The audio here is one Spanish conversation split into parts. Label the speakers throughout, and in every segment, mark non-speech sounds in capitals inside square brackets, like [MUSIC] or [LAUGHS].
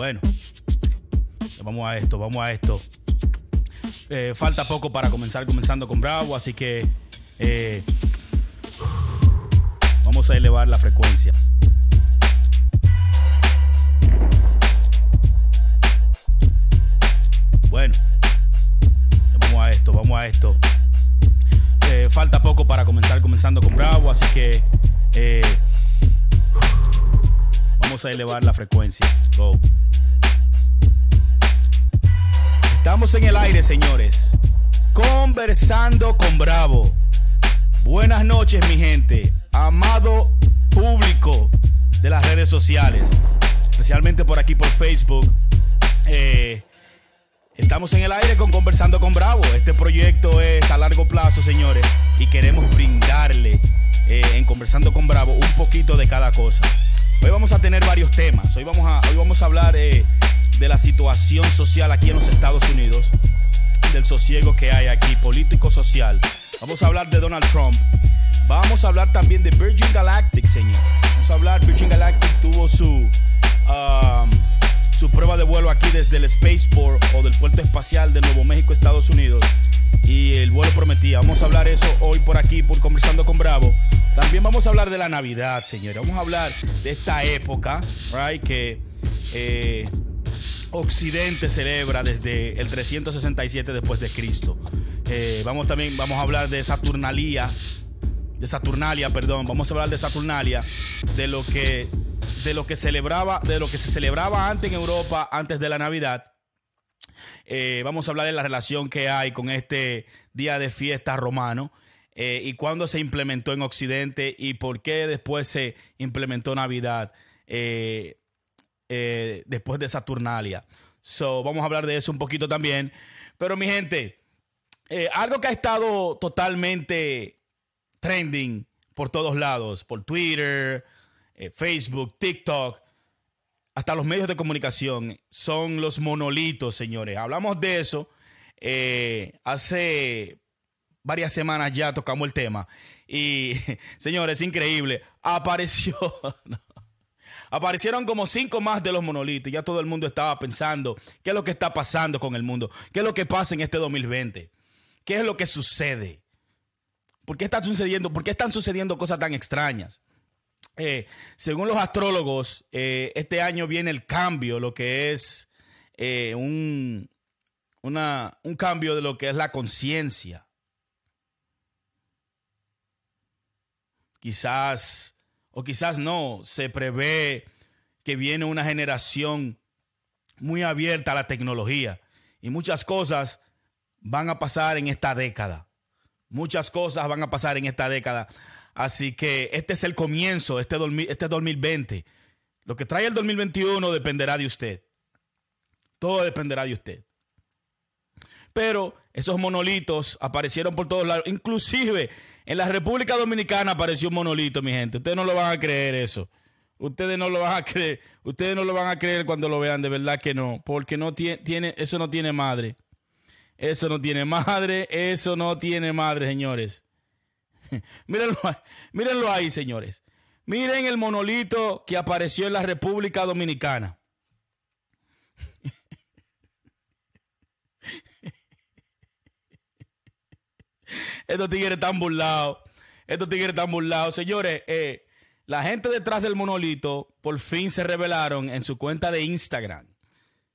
Speaker 1: Bueno, vamos a esto, vamos a esto. Eh, falta poco para comenzar comenzando con Bravo, así que eh, vamos a elevar la frecuencia. Bueno, vamos a esto, vamos a esto. Eh, falta poco para comenzar comenzando con Bravo, así que a elevar la frecuencia. Go. Estamos en el aire, señores. Conversando con Bravo. Buenas noches, mi gente. Amado público de las redes sociales, especialmente por aquí por Facebook. Eh, estamos en el aire con Conversando con Bravo. Este proyecto es a largo plazo, señores, y queremos brindarle eh, en Conversando con Bravo un poquito de cada cosa. Hoy vamos a tener varios temas. Hoy vamos a, hoy vamos a hablar eh, de la situación social aquí en los Estados Unidos, del sosiego que hay aquí, político-social. Vamos a hablar de Donald Trump. Vamos a hablar también de Virgin Galactic, señor. Vamos a hablar, Virgin Galactic tuvo su, um, su prueba de vuelo aquí desde el Spaceport o del puerto espacial de Nuevo México, Estados Unidos. Y el vuelo prometía. Vamos a hablar eso hoy por aquí, por Conversando con Bravo. También vamos a hablar de la Navidad, señores. Vamos a hablar de esta época, right, que eh, Occidente celebra desde el 367 después de Cristo. Eh, vamos también vamos a hablar de Saturnalia, de Saturnalia, perdón, vamos a hablar de Saturnalia, de lo que de lo que celebraba, de lo que se celebraba antes en Europa antes de la Navidad. Eh, vamos a hablar de la relación que hay con este día de fiesta romano eh, y cuándo se implementó en Occidente y por qué después se implementó Navidad. Eh, eh, después de Saturnalia. So, vamos a hablar de eso un poquito también. Pero mi gente, algo que ha estado totalmente trending por todos lados, por Twitter, Facebook, TikTok, hasta los medios de comunicación, son los monolitos, señores. Hablamos de eso hace varias semanas ya tocamos el tema. Y, [LAUGHS] señores, es increíble. Apareció. [LAUGHS] Aparecieron como cinco más de los monolitos. Ya todo el mundo estaba pensando qué es lo que está pasando con el mundo. ¿Qué es lo que pasa en este 2020? ¿Qué es lo que sucede? ¿Por qué, está sucediendo, ¿por qué están sucediendo cosas tan extrañas? Eh, según los astrólogos, eh, este año viene el cambio, lo que es eh, un, una, un cambio de lo que es la conciencia. Quizás o quizás no, se prevé que viene una generación muy abierta a la tecnología y muchas cosas van a pasar en esta década. Muchas cosas van a pasar en esta década. Así que este es el comienzo, este, este 2020. Lo que trae el 2021 dependerá de usted. Todo dependerá de usted. Pero esos monolitos aparecieron por todos lados. Inclusive en la República Dominicana apareció un monolito, mi gente. Ustedes no lo van a creer eso. Ustedes no lo van a creer. Ustedes no lo van a creer cuando lo vean, de verdad que no. Porque no tiene, eso no tiene madre. Eso no tiene madre. Eso no tiene madre, señores. [LAUGHS] mírenlo, mírenlo ahí, señores. Miren el monolito que apareció en la República Dominicana. Estos tigres están burlados. Estos tigres están burlados. Señores, eh, la gente detrás del monolito por fin se revelaron en su cuenta de Instagram.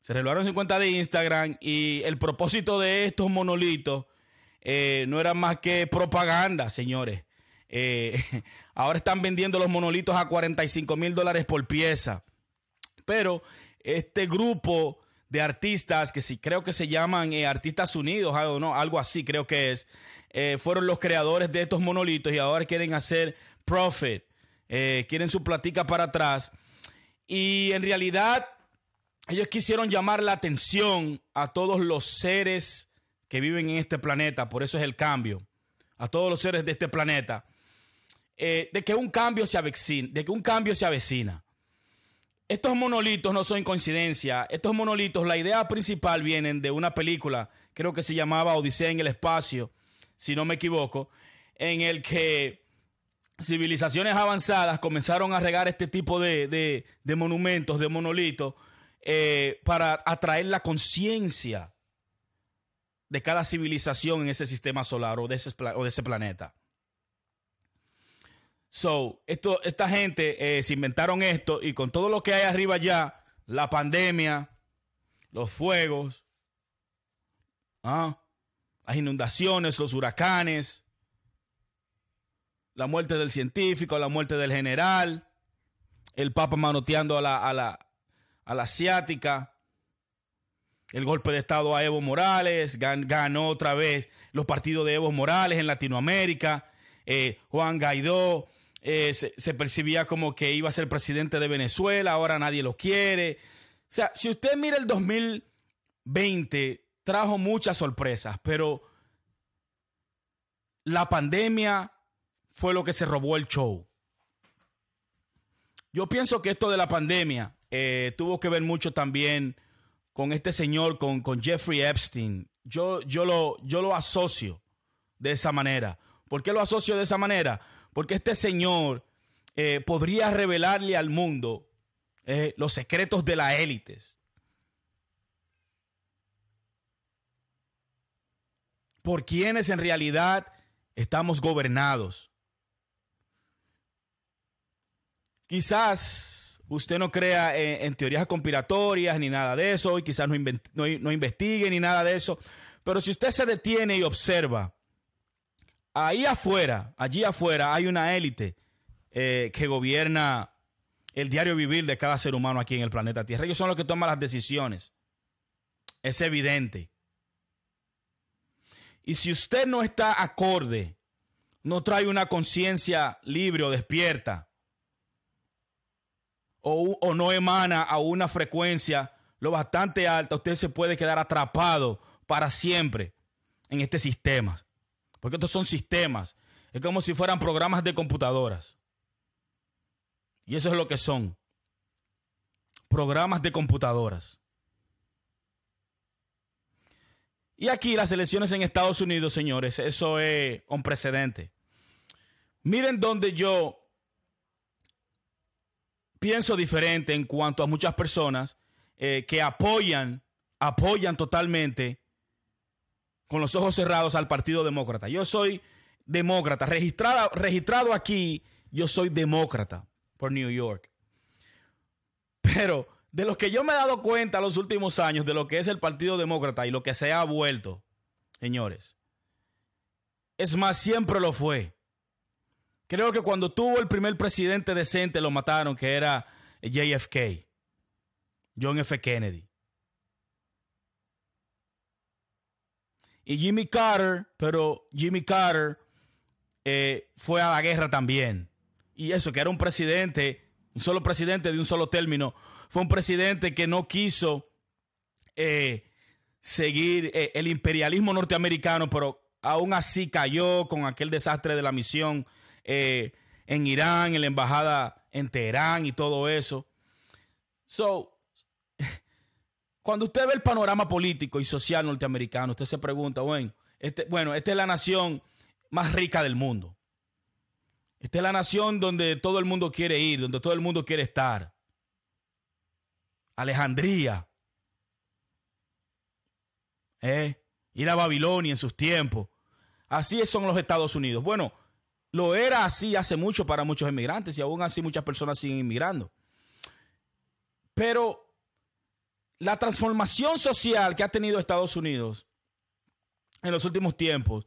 Speaker 1: Se revelaron en su cuenta de Instagram y el propósito de estos monolitos eh, no era más que propaganda, señores. Eh, [LAUGHS] ahora están vendiendo los monolitos a 45 mil dólares por pieza. Pero este grupo de artistas que sí creo que se llaman Artistas Unidos, algo, ¿no? algo así creo que es, eh, fueron los creadores de estos monolitos y ahora quieren hacer profit, eh, quieren su platica para atrás. Y en realidad ellos quisieron llamar la atención a todos los seres que viven en este planeta, por eso es el cambio, a todos los seres de este planeta, eh, de que un cambio se avecina, de que un cambio se avecina. Estos monolitos no son coincidencia. Estos monolitos, la idea principal vienen de una película, creo que se llamaba Odisea en el espacio, si no me equivoco, en el que civilizaciones avanzadas comenzaron a regar este tipo de, monumentos, de monolitos, eh, para atraer la conciencia de cada civilización en ese sistema solar o de ese, o de ese planeta. So, esto, esta gente eh, se inventaron esto y con todo lo que hay arriba ya, la pandemia, los fuegos, ¿ah? las inundaciones, los huracanes, la muerte del científico, la muerte del general, el Papa manoteando a la, a la, a la asiática, el golpe de Estado a Evo Morales, ganó otra vez los partidos de Evo Morales en Latinoamérica, eh, Juan Guaidó eh, se, percibía como que iba a ser presidente de Venezuela, ahora nadie lo quiere. O sea, si usted mira el 2020, trajo muchas sorpresas, pero la pandemia fue lo que se robó el show. Yo pienso que esto de la pandemia eh, tuvo que ver mucho también con este señor, con, con Jeffrey Epstein. Yo, yo, lo, yo lo asocio de esa manera. ¿Por qué lo asocio de esa manera? Porque este señor eh, podría revelarle al mundo eh, los secretos de las élites. Por quienes en realidad estamos gobernados. Quizás usted no crea en, teorías conspiratorias ni nada de eso, y quizás no, investigue ni nada de eso, pero si usted se detiene y observa, ahí afuera, allí afuera hay una élite eh, que gobierna el diario vivir de cada ser humano aquí en el planeta Tierra. Ellos son los que toman las decisiones. Es evidente. Y si usted no está acorde, no trae una conciencia libre o despierta, o, no emana a una frecuencia lo bastante alta, usted se puede quedar atrapado para siempre en este sistema. Porque estos son sistemas. Es como si fueran programas de computadoras. Y eso es lo que son. Programas de computadoras. Y aquí las elecciones en Estados Unidos, señores, eso es un precedente. Miren donde yo pienso diferente en cuanto a muchas personas eh, que apoyan, apoyan totalmente con los ojos cerrados al Partido Demócrata. Yo soy demócrata, registrado, registrado aquí, yo soy demócrata por New York. Pero de lo que yo me he dado cuenta los últimos años de lo que es el Partido Demócrata y lo que se ha vuelto, señores, es más, siempre lo fue. Creo que cuando tuvo el primer presidente decente lo mataron, que era JFK, John F. Kennedy. Y Jimmy Carter, pero Jimmy Carter eh, fue a la guerra también. Y eso, que era un presidente, un solo presidente de un solo término, fue un presidente que no quiso eh, seguir eh, el imperialismo norteamericano, pero aún así cayó con aquel desastre de la misión en Irán, en la embajada en Teherán y todo eso. So, cuando usted ve el panorama político y social norteamericano, usted se pregunta, bueno, este, bueno, esta es la nación más rica del mundo. Esta es la nación donde todo el mundo quiere ir, donde todo el mundo quiere estar. Alejandría. ¿Eh? Ir a Babilonia en sus tiempos. Así son los Estados Unidos. Bueno, lo era así hace mucho para muchos inmigrantes y aún así muchas personas siguen inmigrando. Pero la transformación social que ha tenido Estados Unidos en los últimos tiempos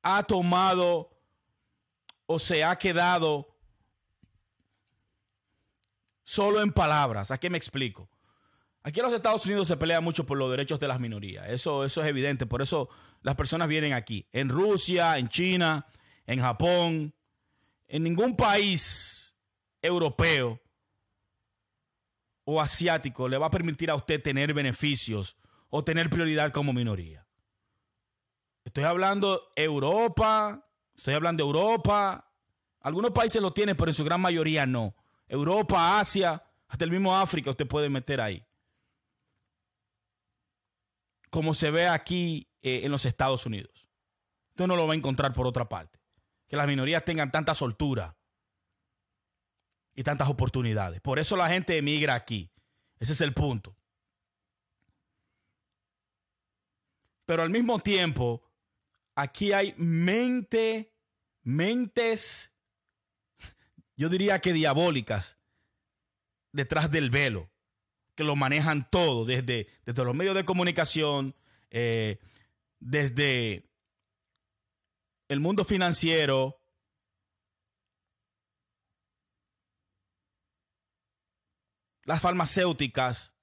Speaker 1: ha tomado o se ha quedado solo en palabras. ¿A qué me explico? Aquí en los Estados Unidos se pelea mucho por los derechos de las minorías. Eso, eso es evidente. Por eso las personas vienen aquí. En Rusia, en China, en Japón, en ningún país europeo o asiático le va a permitir a usted tener beneficios o tener prioridad como minoría. Estoy hablando Europa, estoy hablando Europa. Algunos países lo tienen, pero en su gran mayoría no. Europa, Asia, hasta el mismo África usted puede meter ahí. Como se ve aquí eh, en los Estados Unidos. Usted no lo va a encontrar por otra parte que las minorías tengan tanta soltura y tantas oportunidades. Por eso la gente emigra aquí. Ese es el punto. Pero al mismo tiempo, aquí hay mente, mentes, yo diría que diabólicas, detrás del velo, que lo manejan todo, desde, desde los medios de comunicación, eh, desde el mundo financiero, las farmacéuticas,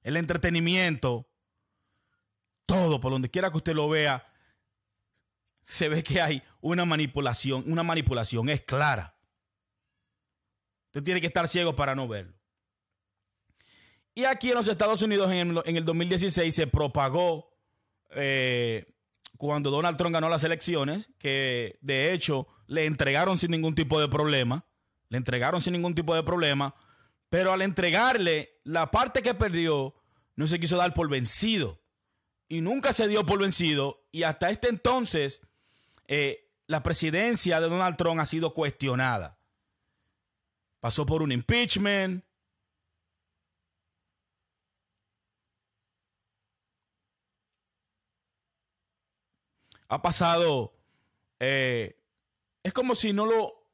Speaker 1: el entretenimiento, todo, por donde quiera que usted lo vea, se ve que hay una manipulación, una manipulación es clara. Usted tiene que estar ciego para no verlo. Y aquí en los Estados Unidos en el, 2016 se propagó eh, cuando Donald Trump ganó las elecciones, que de hecho le entregaron sin ningún tipo de problema, le entregaron sin ningún tipo de problema, pero al entregarle la parte que perdió, no se quiso dar por vencido y nunca se dio por vencido y hasta este entonces eh, la presidencia de Donald Trump ha sido cuestionada. Pasó por un impeachment. Ha pasado... Eh, es como si no lo...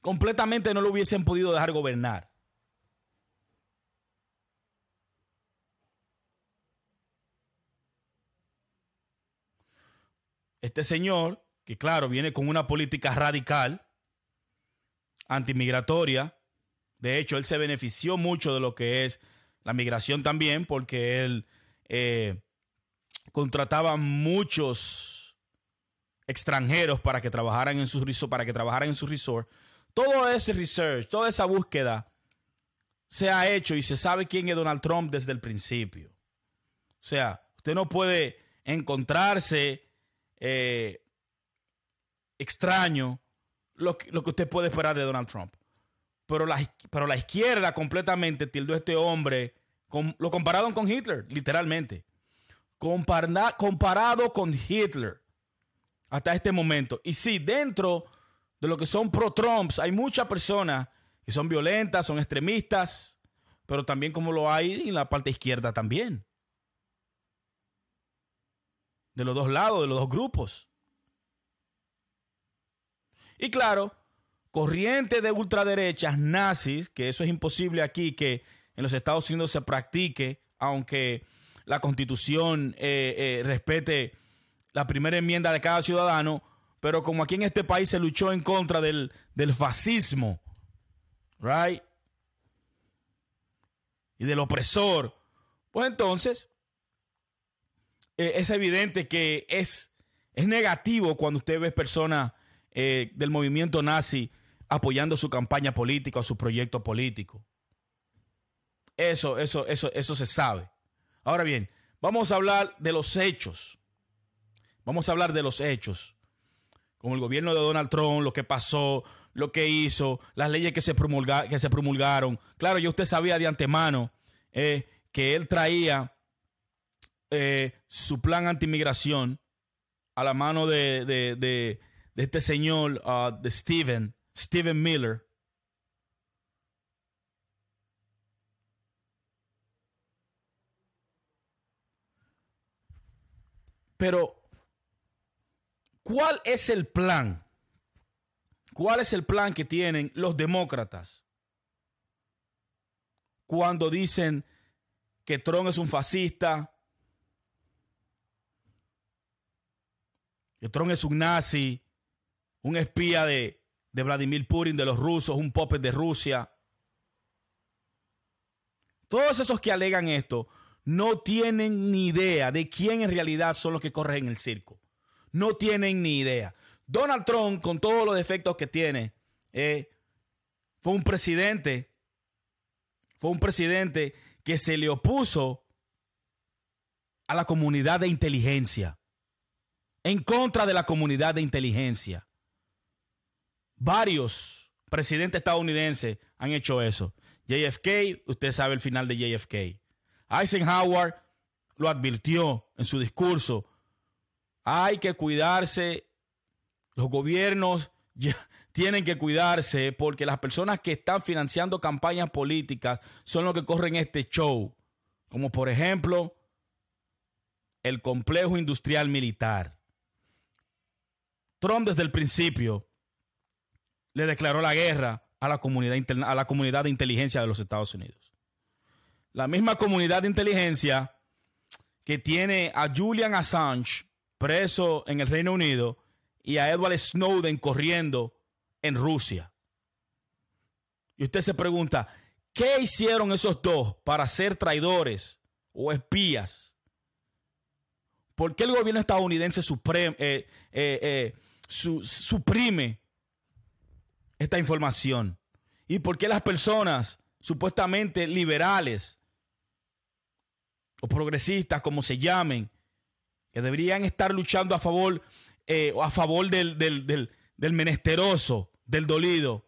Speaker 1: completamente no lo hubiesen podido dejar gobernar. Este señor, que claro, viene con una política radical, antimigratoria, de hecho, él se benefició mucho de lo que es la migración también, porque él eh, contrataba muchos extranjeros para que trabajaran en su resort, para que trabajaran en su resort. Todo ese research, toda esa búsqueda se ha hecho y se sabe quién es Donald Trump desde el principio. O sea, usted no puede encontrarse eh, extraño lo que, usted puede esperar de Donald Trump. Pero la, izquierda completamente tildó a este hombre, lo compararon con Hitler, literalmente. comparado con Hitler hasta este momento. Y sí, dentro de lo que son pro-Trumps, hay muchas personas que son violentas, son extremistas, pero también como lo hay en la parte izquierda también de los dos lados, de los dos grupos. Y claro, corriente de ultraderechas nazis, que eso es imposible aquí que en los Estados Unidos se practique, aunque la constitución eh, eh, respete la primera enmienda de cada ciudadano, pero como aquí en este país se luchó en contra del, del fascismo, right? Y del opresor, pues entonces eh, es evidente que es, es negativo cuando usted ve personas eh, del movimiento nazi apoyando su campaña política o su proyecto político. Eso, eso, eso, eso se sabe. Ahora bien, vamos a hablar de los hechos. Vamos a hablar de los hechos. Como el gobierno de Donald Trump, lo que pasó, lo que hizo, las leyes que se, que se promulgaron. Claro, yo usted sabía de antemano eh, que él traía eh, su plan antimigración a la mano de, de, este señor, uh, de Steven, Steven Miller. Pero, ¿cuál es el plan? ¿Cuál es el plan que tienen los demócratas cuando dicen que Trump es un fascista, que Trump es un nazi, un espía de, Vladimir Putin, de los rusos, un puppet de Rusia. Todos esos que alegan esto no tienen ni idea de quién en realidad son los que corren en el circo. No tienen ni idea. Donald Trump, con todos los defectos que tiene, eh, fue un presidente, fue un presidente que se le opuso a la comunidad de inteligencia en contra de la comunidad de inteligencia. Varios presidentes estadounidenses han hecho eso. JFK, usted sabe el final de JFK. Eisenhower lo advirtió en su discurso. Hay que cuidarse, los gobiernos [LAUGHS] tienen que cuidarse porque las personas que están financiando campañas políticas son los que corren este show. Como por ejemplo el complejo industrial militar. Trump desde el principio le declaró la guerra a la comunidad, a la comunidad de inteligencia de los Estados Unidos. La misma comunidad de inteligencia que tiene a Julian Assange preso en el Reino Unido y a Edward Snowden corriendo en Rusia. Y usted se pregunta, ¿qué hicieron esos dos para ser traidores o espías? ¿Por qué el gobierno estadounidense eh, eh, eh, suprime esta información? ¿Y por qué las personas supuestamente liberales o progresistas, como se llamen, que deberían estar luchando a favor, a favor del, del menesteroso, del dolido,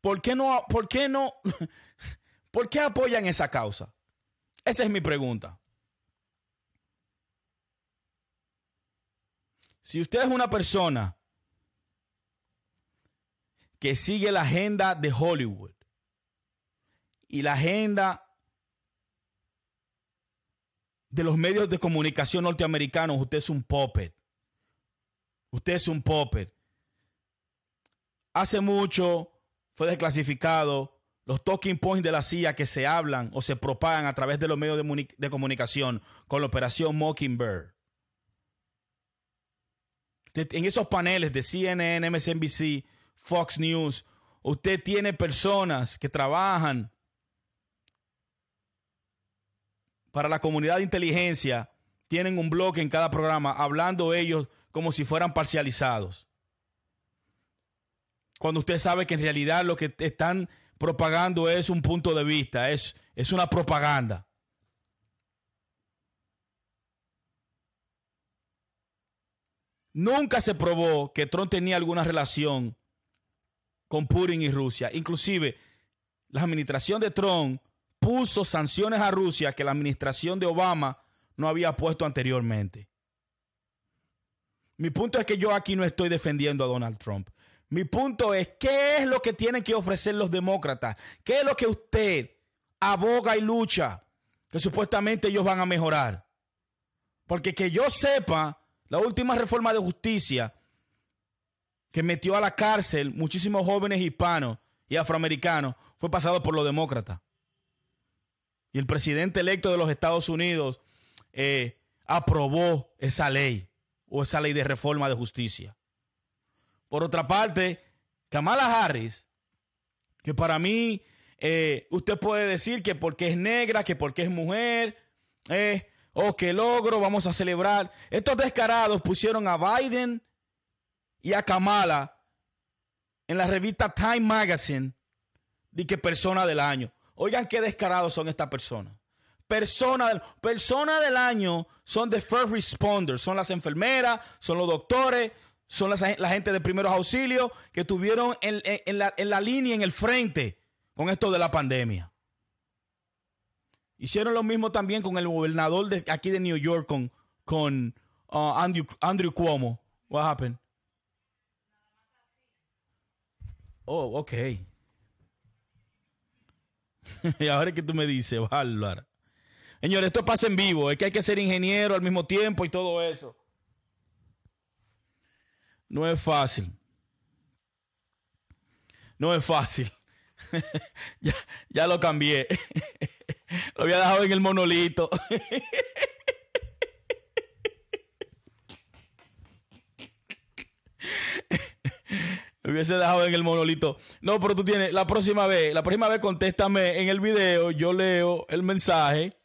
Speaker 1: ¿por qué no, por qué no, [LAUGHS] por qué apoyan esa causa? Esa es mi pregunta. Si usted es una persona que sigue la agenda de Hollywood y la agenda de los medios de comunicación norteamericanos, usted es un puppet. Usted es un puppet. Hace mucho fue desclasificado los talking points de la CIA que se hablan o se propagan a través de los medios de, de comunicación con la operación Mockingbird. En esos paneles de CNN, MSNBC, Fox News, usted tiene personas que trabajan para la comunidad de inteligencia, tienen un bloque en cada programa hablando ellos como si fueran parcializados. Cuando usted sabe que en realidad lo que están propagando es un punto de vista, es, es una propaganda. Nunca se probó que Trump tenía alguna relación con Putin y Rusia. Inclusive, la administración de Trump puso sanciones a Rusia que la administración de Obama no había puesto anteriormente. Mi punto es que yo aquí no estoy defendiendo a Donald Trump. Mi punto es, ¿qué es lo que tienen que ofrecer los demócratas? ¿Qué es lo que usted aboga y lucha que supuestamente ellos van a mejorar? Porque que yo sepa, la última reforma de justicia que metió a la cárcel muchísimos jóvenes hispanos y afroamericanos fue pasado por los demócratas. Y el presidente electo de los Estados Unidos eh, aprobó esa ley o esa ley de reforma de justicia. Por otra parte, Kamala Harris, que para mí eh, usted puede decir que porque es negra, que porque es mujer, eh, o que logro, vamos a celebrar. Estos descarados pusieron a Biden y a Kamala en la revista Time Magazine de que persona del año. Oigan qué descarados son estas personas. Persona del, persona del año son the first responders, son las enfermeras, son los doctores, son las, la gente de primeros auxilios que estuvieron en, la, línea, en el frente con esto de la pandemia. Hicieron lo mismo también con el gobernador de aquí de New York, con, con uh, Andrew, Andrew Cuomo. What happened? Oh, ok. [LAUGHS] y ahora que tú me dices, bárbara. Señores, esto pasa en vivo. Es que hay que ser ingeniero al mismo tiempo y todo eso. No es fácil. No es fácil. [LAUGHS] ya, lo cambié. [LAUGHS] lo había dejado en el monolito. Me hubiese dejado en el monolito. No, pero tú tienes, la próxima vez, la próxima vez contéstame en el video, yo leo el mensaje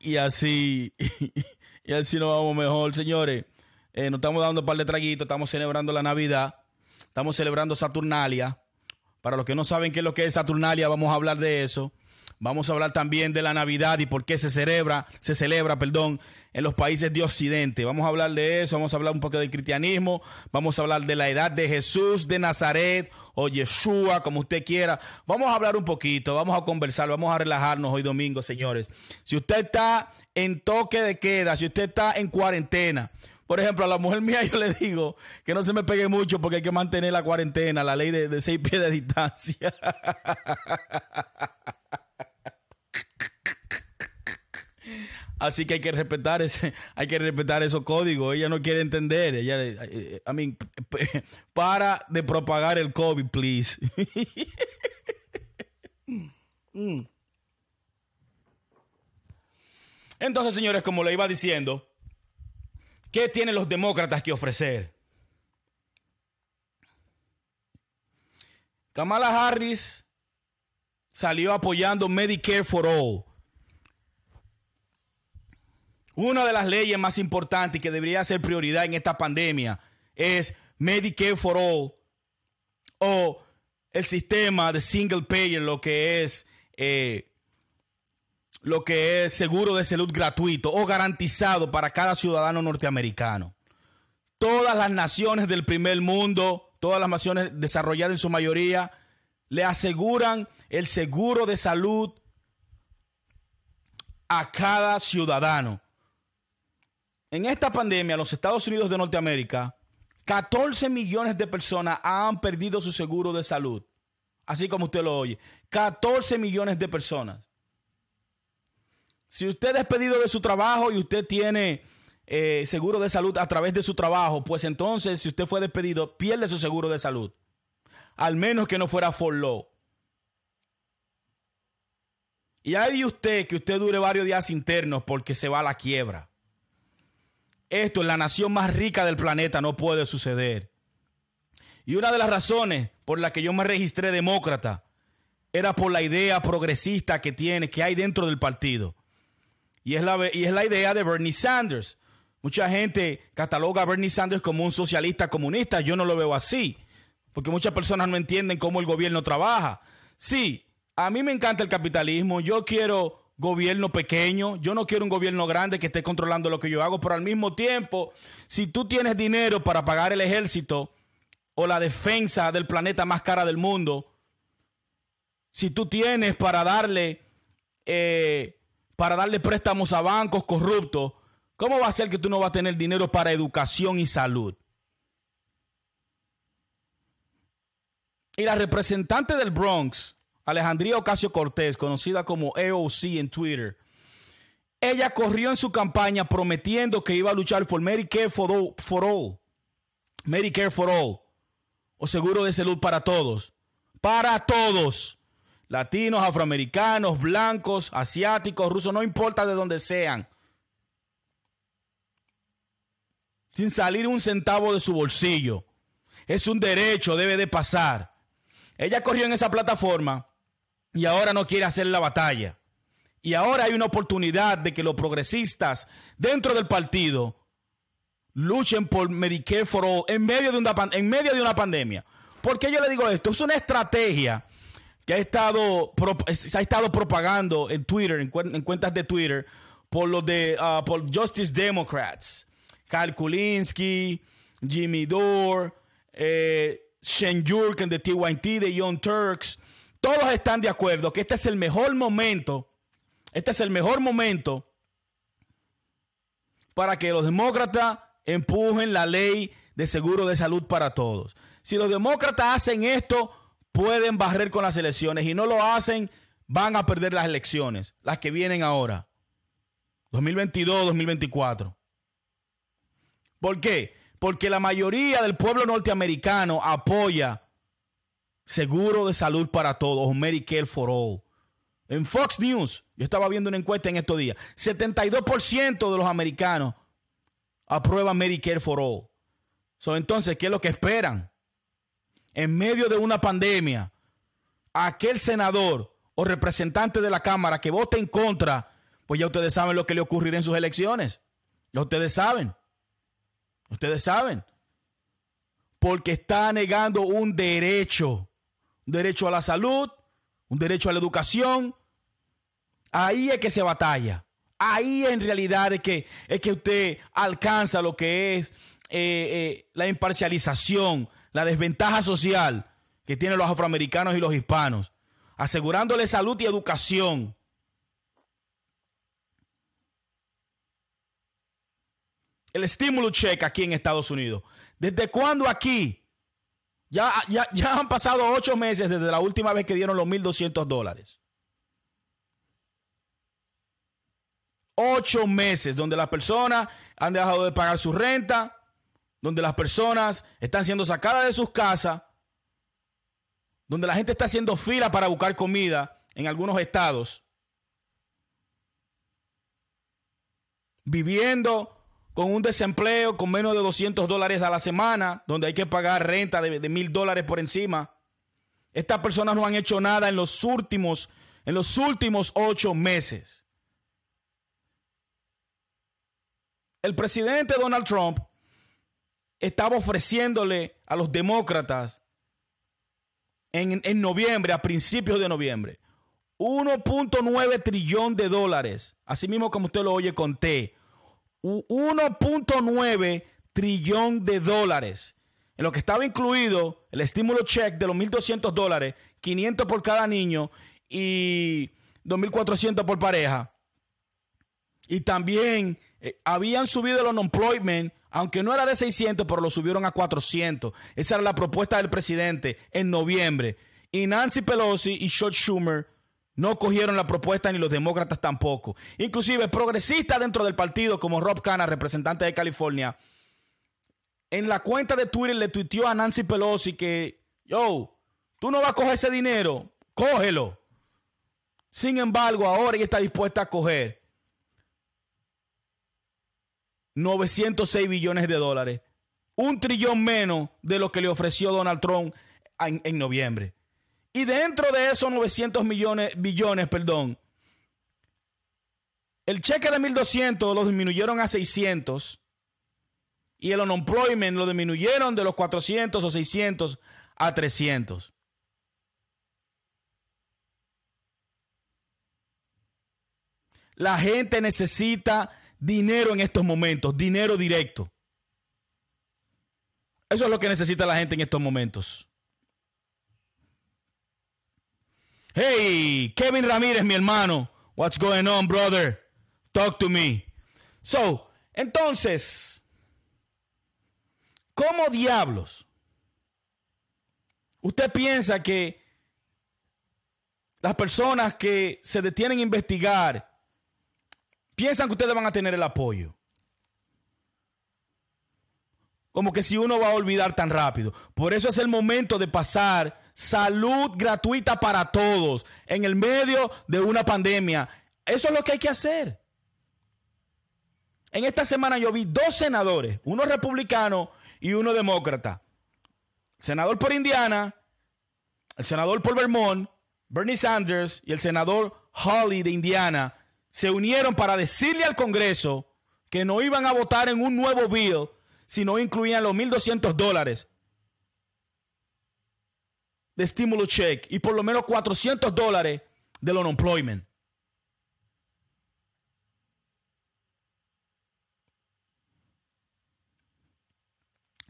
Speaker 1: y, así, [LAUGHS] y así nos vamos mejor, señores. Eh, nos estamos dando un par de traguitos, estamos celebrando la Navidad, estamos celebrando Saturnalia. Para los que no saben qué es lo que es Saturnalia, vamos a hablar de eso. Vamos a hablar también de la Navidad y por qué se celebra, se celebra, perdón, en los países de Occidente. Vamos a hablar de eso, vamos a hablar un poco del cristianismo, vamos a hablar de la edad de Jesús de Nazaret o Yeshua, como usted quiera. Vamos a hablar un poquito, vamos a conversar, vamos a relajarnos hoy domingo, señores. Si usted está en toque de queda, si usted está en cuarentena, por ejemplo, a la mujer mía [LAUGHS] yo le digo que no se me pegue mucho porque hay que mantener la cuarentena, la ley de, de seis pies de distancia. [LAUGHS] Así que hay que respetar ese, [LAUGHS] hay que respetar esos códigos. Ella no quiere entender. Ella, I mean, [LAUGHS] para de propagar el COVID, please. [LAUGHS] Entonces, señores, como le iba diciendo, ¿qué tienen los demócratas que ofrecer? Kamala Harris salió apoyando Medicare for All. Una de las leyes más importantes que debería ser prioridad en esta pandemia es Medicare for All o el sistema de single payer, lo que es eh, lo que es seguro de salud gratuito o garantizado para cada ciudadano norteamericano. Todas las naciones del primer mundo, todas las naciones desarrolladas en su mayoría, le aseguran el seguro de salud a cada ciudadano. En esta pandemia, los Estados Unidos de Norteamérica, 14 millones de personas han perdido su seguro de salud. Así como usted lo oye. 14 millones de personas. Si usted es despedido de su trabajo y usted tiene eh, seguro de salud a través de su trabajo, pues entonces si usted fue despedido, pierde su seguro de salud. Al menos que no fuera for law. Y hay usted que usted dure varios días internos porque se va a la quiebra. Esto en la nación más rica del planeta no puede suceder. Y una de las razones por la que yo me registré demócrata era por la idea progresista que tiene, que hay dentro del partido. Y es, la, y es la idea de Bernie Sanders. Mucha gente cataloga a Bernie Sanders como un socialista comunista. Yo no lo veo así. Porque muchas personas no entienden cómo el gobierno trabaja. Sí, a mí me encanta el capitalismo. Yo quiero gobierno pequeño. Yo no quiero un gobierno grande que esté controlando lo que yo hago. Pero al mismo tiempo, si tú tienes dinero para pagar el ejército o la defensa del planeta más cara del mundo, si tú tienes para darle eh, para darle préstamos a bancos corruptos, ¿cómo va a ser que tú no vas a tener dinero para educación y salud? Y la representante del Bronx, Alejandría Ocasio Cortés, conocida como AOC en Twitter, ella corrió en su campaña prometiendo que iba a luchar por Medicare for all, for all, Medicare for all, o seguro de salud para todos, para todos latinos, afroamericanos, blancos, asiáticos, rusos, no importa de dónde sean. Sin salir un centavo de su bolsillo. Es un derecho, debe de pasar. Ella corrió en esa plataforma y ahora no quiere hacer la batalla. Y ahora hay una oportunidad de que los progresistas dentro del partido luchen por Medicare for All en medio de una, en medio de una pandemia. ¿Por qué yo le digo esto? Es una estrategia que ha estado, se ha estado propagando en Twitter, en, cuentas de Twitter, por los de uh, por Justice Democrats. Kyle Kulinski, Jimmy Dore, eh, Shane Jurgen de TYT, de Young Turks. Todos están de acuerdo que este es el mejor momento. Este es el mejor momento para que los demócratas empujen la ley de seguro de salud para todos. Si los demócratas hacen esto, pueden barrer con las elecciones y no lo hacen, van a perder las elecciones, las que vienen ahora. 2022, 2024. ¿Por qué? Porque la mayoría del pueblo norteamericano apoya seguro de salud para todos, Medicare for All. En Fox News, yo estaba viendo una encuesta en estos días, 72% de los americanos aprueban Medicare for All. entonces, ¿qué es lo que esperan? en medio de una pandemia, aquel senador o representante de la Cámara que vote en contra, pues ya ustedes saben lo que le ocurrirá en sus elecciones. Ya ustedes saben. Ustedes saben. Porque está negando un derecho. Un derecho a la salud, un derecho a la educación. Ahí es que se batalla. Ahí en realidad es que, es que usted alcanza lo que es eh, eh, la imparcialización, la desventaja social que tienen los afroamericanos y los hispanos, asegurándole salud y educación. El estímulo check aquí en Estados Unidos. ¿Desde cuándo aquí? Ya, ya, ya han pasado ocho meses desde la última vez que dieron los 1.200 dólares. ocho meses donde las personas han dejado de pagar su renta, donde las personas están siendo sacadas de sus casas, donde la gente está haciendo fila para buscar comida en algunos estados, viviendo con un desempleo con menos de 200 dólares a la semana, donde hay que pagar renta de mil dólares por encima. Estas personas no han hecho nada en los últimos, en los últimos ocho meses. El presidente Donald Trump estaba ofreciéndole a los demócratas en, en noviembre, a principios de noviembre, 1.9 trillón de dólares. Así mismo como usted lo oye, conté. 1.9 trillón de dólares. En lo que estaba incluido el estímulo check de los 1.200 dólares, 500 por cada niño y 2.400 por pareja. Y también eh, habían subido el unemployment, aunque no era de 600, pero lo subieron a 400. Esa era la propuesta del presidente en noviembre. Y Nancy Pelosi y George Schumer no cogieron la propuesta ni los demócratas tampoco. Inclusive progresistas dentro del partido como Rob Cana, representante de California, en la cuenta de Twitter le tuiteó a Nancy Pelosi que, yo, tú no vas a coger ese dinero, cógelo. Sin embargo, ahora ella está dispuesta a coger 906 billones de dólares, un trillón menos de lo que le ofreció Donald Trump en, en noviembre. Y dentro de esos 900 millones, billones, perdón, el cheque de 1200 lo disminuyeron a 600 y el unemployment lo disminuyeron de los 400 o 600 a 300. La gente necesita dinero en estos momentos, dinero directo. Eso es lo que necesita la gente en estos momentos. Hey, Kevin Ramírez, mi hermano. What's going on, brother? Talk to me. So, entonces, ¿cómo diablos? Usted piensa que las personas que se detienen a investigar piensan que ustedes van a tener el apoyo. Como que si uno va a olvidar tan rápido. Por eso es el momento de pasar salud gratuita para todos en el medio de una pandemia. Eso es lo que hay que hacer. En esta semana yo vi dos senadores, uno republicano y uno demócrata. senador por Indiana, el senador por Vermont, Bernie Sanders y el senador Hawley de Indiana se unieron para decirle al Congreso que no iban a votar en un nuevo bill si no incluían los 1.200 dólares de estímulo check y por lo menos 400 dólares del unemployment.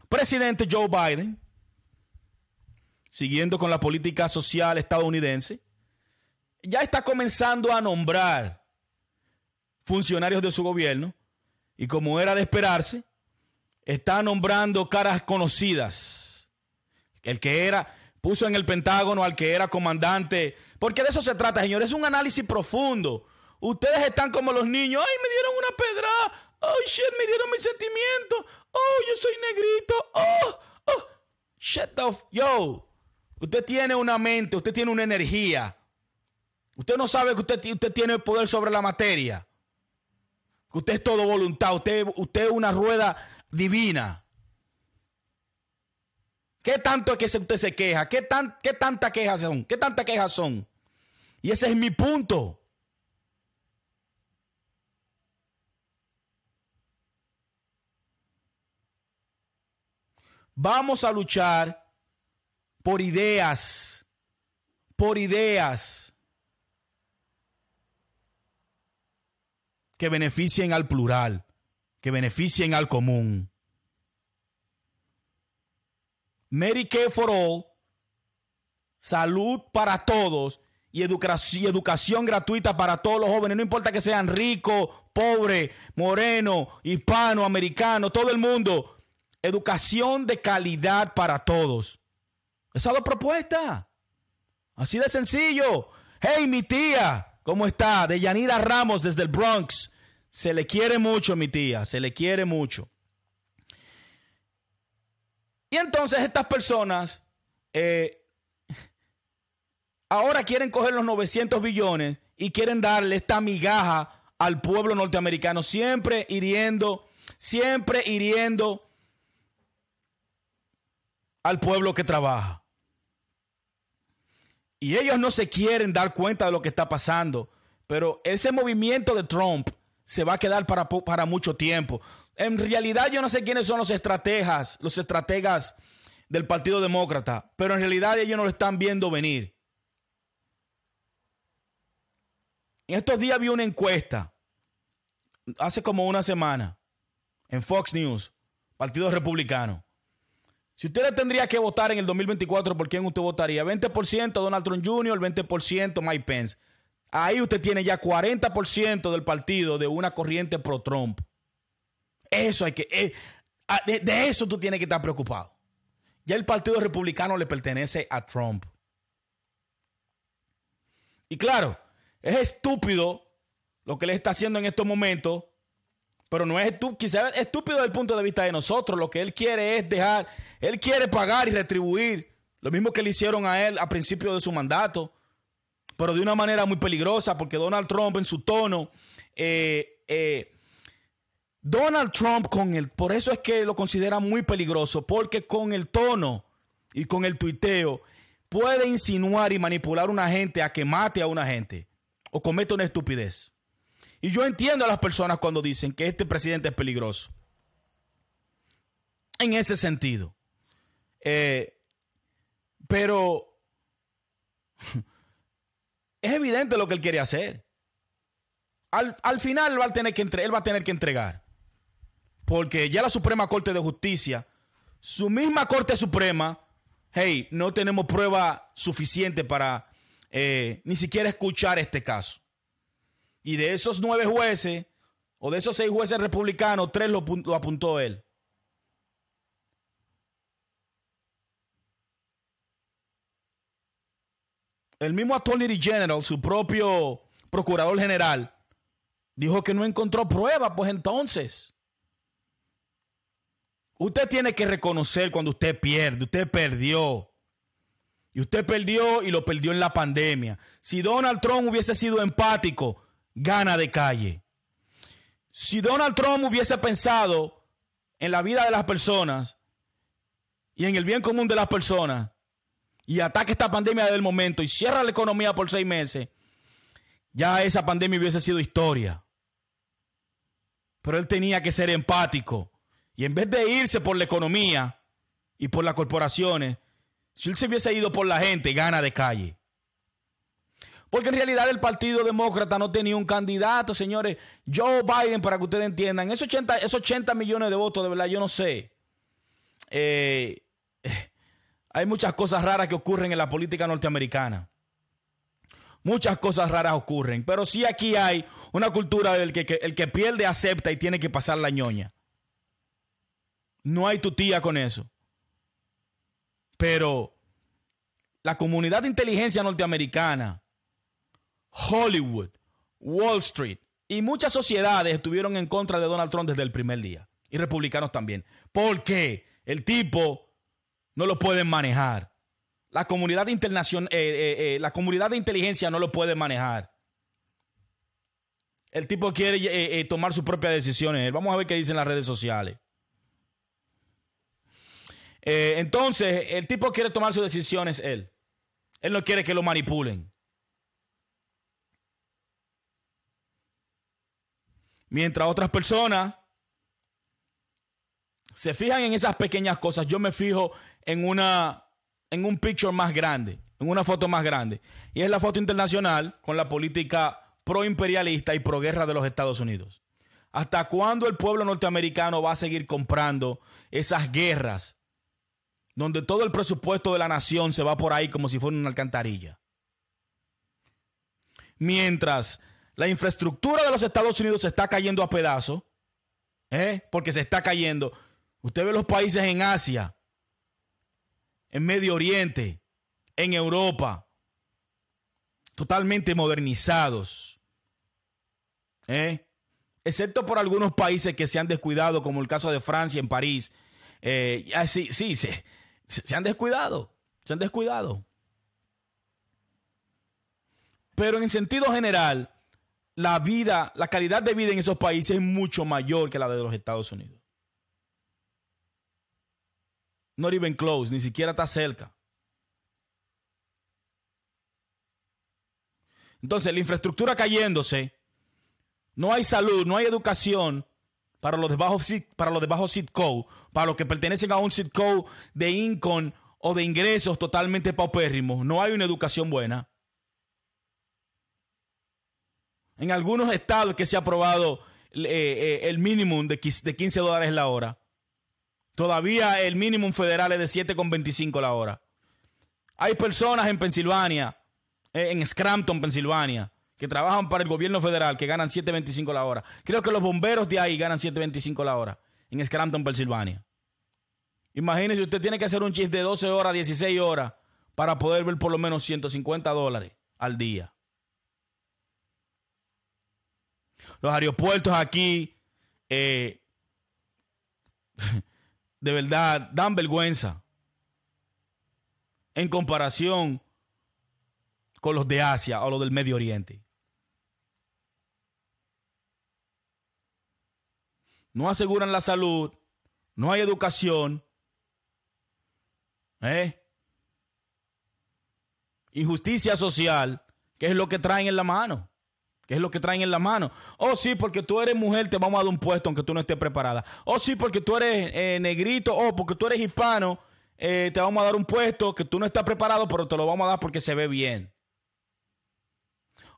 Speaker 1: Presidente Joe Biden, siguiendo con la política social estadounidense, ya está comenzando a nombrar funcionarios de su gobierno y como era de esperarse, está nombrando caras conocidas. El que era, puso en el Pentágono al que era comandante, porque de eso se trata, señores, es un análisis profundo. Ustedes están como los niños, ay, me dieron una pedra, oh, shit, me dieron mis sentimientos, oh, yo soy negrito, oh, oh, shut the, yo, usted tiene una mente, usted tiene una energía, usted no sabe que usted, usted tiene el poder sobre la materia, que usted es todo voluntad, usted, usted es una rueda divina. ¿Qué tanto es que usted se queja? ¿Qué, tan, qué tantas quejas son? ¿Qué tantas quejas son? Y ese es mi punto. Vamos a luchar por ideas, por ideas que beneficien al plural, que beneficien al común. Medicare for All, salud para todos y educación, gratuita para todos los jóvenes, no importa que sean ricos, pobres, morenos, hispano, americano, todo el mundo. Educación de calidad para todos. Esa es la propuesta. Así de sencillo. Hey, mi tía, ¿cómo está? De Yanira Ramos desde el Bronx. Se le quiere mucho, mi tía, se le quiere mucho. Y entonces estas personas eh, ahora quieren coger los 900 billones y quieren darle esta migaja al pueblo norteamericano, siempre hiriendo, siempre hiriendo al pueblo que trabaja. Y ellos no se quieren dar cuenta de lo que está pasando, pero ese movimiento de Trump se va a quedar para, para mucho tiempo. En realidad yo no sé quiénes son los estrategas, los estrategas del Partido Demócrata, pero en realidad ellos no lo están viendo venir. En estos días vi una encuesta, hace como una semana, en Fox News, Partido Republicano. Si usted tendría que votar en el 2024, ¿por quién usted votaría? 20% Donald Trump Jr., el 20% Mike Pence. Ahí usted tiene ya 40% del partido de una corriente pro Trump. Eso hay que. Eh, ah, de, eso tú tienes que estar preocupado. Ya el Partido Republicano le pertenece a Trump. Y claro, es estúpido lo que le está haciendo en estos momentos, pero no es estúpido, quizás es estúpido desde el punto de vista de nosotros. Lo que él quiere es dejar, él quiere pagar y retribuir lo mismo que le hicieron a él a principio de su mandato, pero de una manera muy peligrosa, porque Donald Trump en su tono eh, eh, Donald Trump con el, por eso es que lo considera muy peligroso, porque con el tono y con el tuiteo puede insinuar y manipular a una gente a que mate a una gente o cometa una estupidez. Y yo entiendo a las personas cuando dicen que este presidente es peligroso. En ese sentido. Eh, pero [LAUGHS] es evidente lo que él quiere hacer. Al, al final va a tener que él va a tener que entregar porque ya la Suprema Corte de Justicia, su misma Corte Suprema, hey, no tenemos prueba suficiente para eh, ni siquiera escuchar este caso. Y de esos nueve jueces, o de esos seis jueces republicanos, tres lo, lo apuntó él. El mismo Attorney General, su propio procurador general, dijo que no encontró prueba, pues entonces. Usted tiene que reconocer cuando usted pierde, usted perdió. Y usted perdió y lo perdió en la pandemia. Si Donald Trump hubiese sido empático, gana de calle. Si Donald Trump hubiese pensado en la vida de las personas y en el bien común de las personas y ataque esta pandemia del momento y cierra la economía por seis meses, ya esa pandemia hubiese sido historia. Pero él tenía que ser empático y en vez de irse por la economía y por las corporaciones, si él se hubiese ido por la gente, gana de calle. Porque en realidad el Partido Demócrata no tenía un candidato, señores. Joe Biden, para que ustedes entiendan, esos 80, esos 80 millones de votos, de verdad, yo no sé. Eh, hay muchas cosas raras que ocurren en la política norteamericana. Muchas cosas raras ocurren. Pero sí aquí hay una cultura del que el que pierde acepta y tiene que pasar la ñoña. No hay tu tía con eso. Pero la comunidad de inteligencia norteamericana, Hollywood, Wall Street y muchas sociedades estuvieron en contra de Donald Trump desde el primer día. Y republicanos también. Porque el tipo no lo pueden manejar. La comunidad, internacional, eh, eh, eh, la comunidad de inteligencia no lo puede manejar. El tipo quiere tomar sus propias decisiones. Vamos a ver qué dicen las redes sociales. Eh, entonces, el tipo quiere tomar sus decisiones él. Él no quiere que lo manipulen. Mientras otras personas se fijan en esas pequeñas cosas, yo me fijo en una en un picture más grande, en una foto más grande. Y es la foto internacional con la política pro-imperialista y pro-guerra de los Estados Unidos. ¿Hasta cuándo el pueblo norteamericano va a seguir comprando esas guerras donde todo el presupuesto de la nación se va por ahí como si fuera una alcantarilla. Mientras la infraestructura de los Estados Unidos se está cayendo a pedazos, ¿eh? porque se está cayendo. Usted ve los países en Asia, en Medio Oriente, en Europa, totalmente modernizados. ¿eh? excepto por algunos países que se han descuidado, como el caso de Francia en París. Eh, sí, sí, se han descuidado, se han descuidado. Pero en sentido general, la vida, la calidad de vida en esos países es mucho mayor que la de los Estados Unidos. Not even close, ni siquiera está cerca. Entonces, la infraestructura cayéndose, no hay salud, no hay educación para los de bajo, para los de code, para los que pertenecen a un code de income o de ingresos totalmente paupérrimos. No hay una educación buena. En algunos estados que se ha aprobado eh, eh, el mínimo de 15 dólares la hora. Todavía el mínimo federal es de 7,25 la hora. Hay personas en Pensilvania, eh, en Scranton, Pensilvania, que trabajan para el gobierno federal que ganan 7.25 la hora. Creo que los bomberos de ahí ganan 7.25 la hora en Scranton, Pensilvania. Imagínese, usted tiene que hacer un chiste de 12 horas, 16 horas para poder ver por lo menos 150 dólares al día. Los aeropuertos aquí, eh, [LAUGHS] de verdad, dan vergüenza en comparación con los de Asia o los del Medio Oriente. No aseguran la salud, no hay educación. ¿eh? Injusticia social, que es lo que traen en la mano es lo que traen en la mano. Oh, sí, porque tú eres mujer, te vamos a dar un puesto aunque tú no estés preparada. Oh, sí, porque tú eres eh, negrito. Oh, porque tú eres hispano, eh, te vamos a dar un puesto que tú no estás preparado, pero te lo vamos a dar porque se ve bien.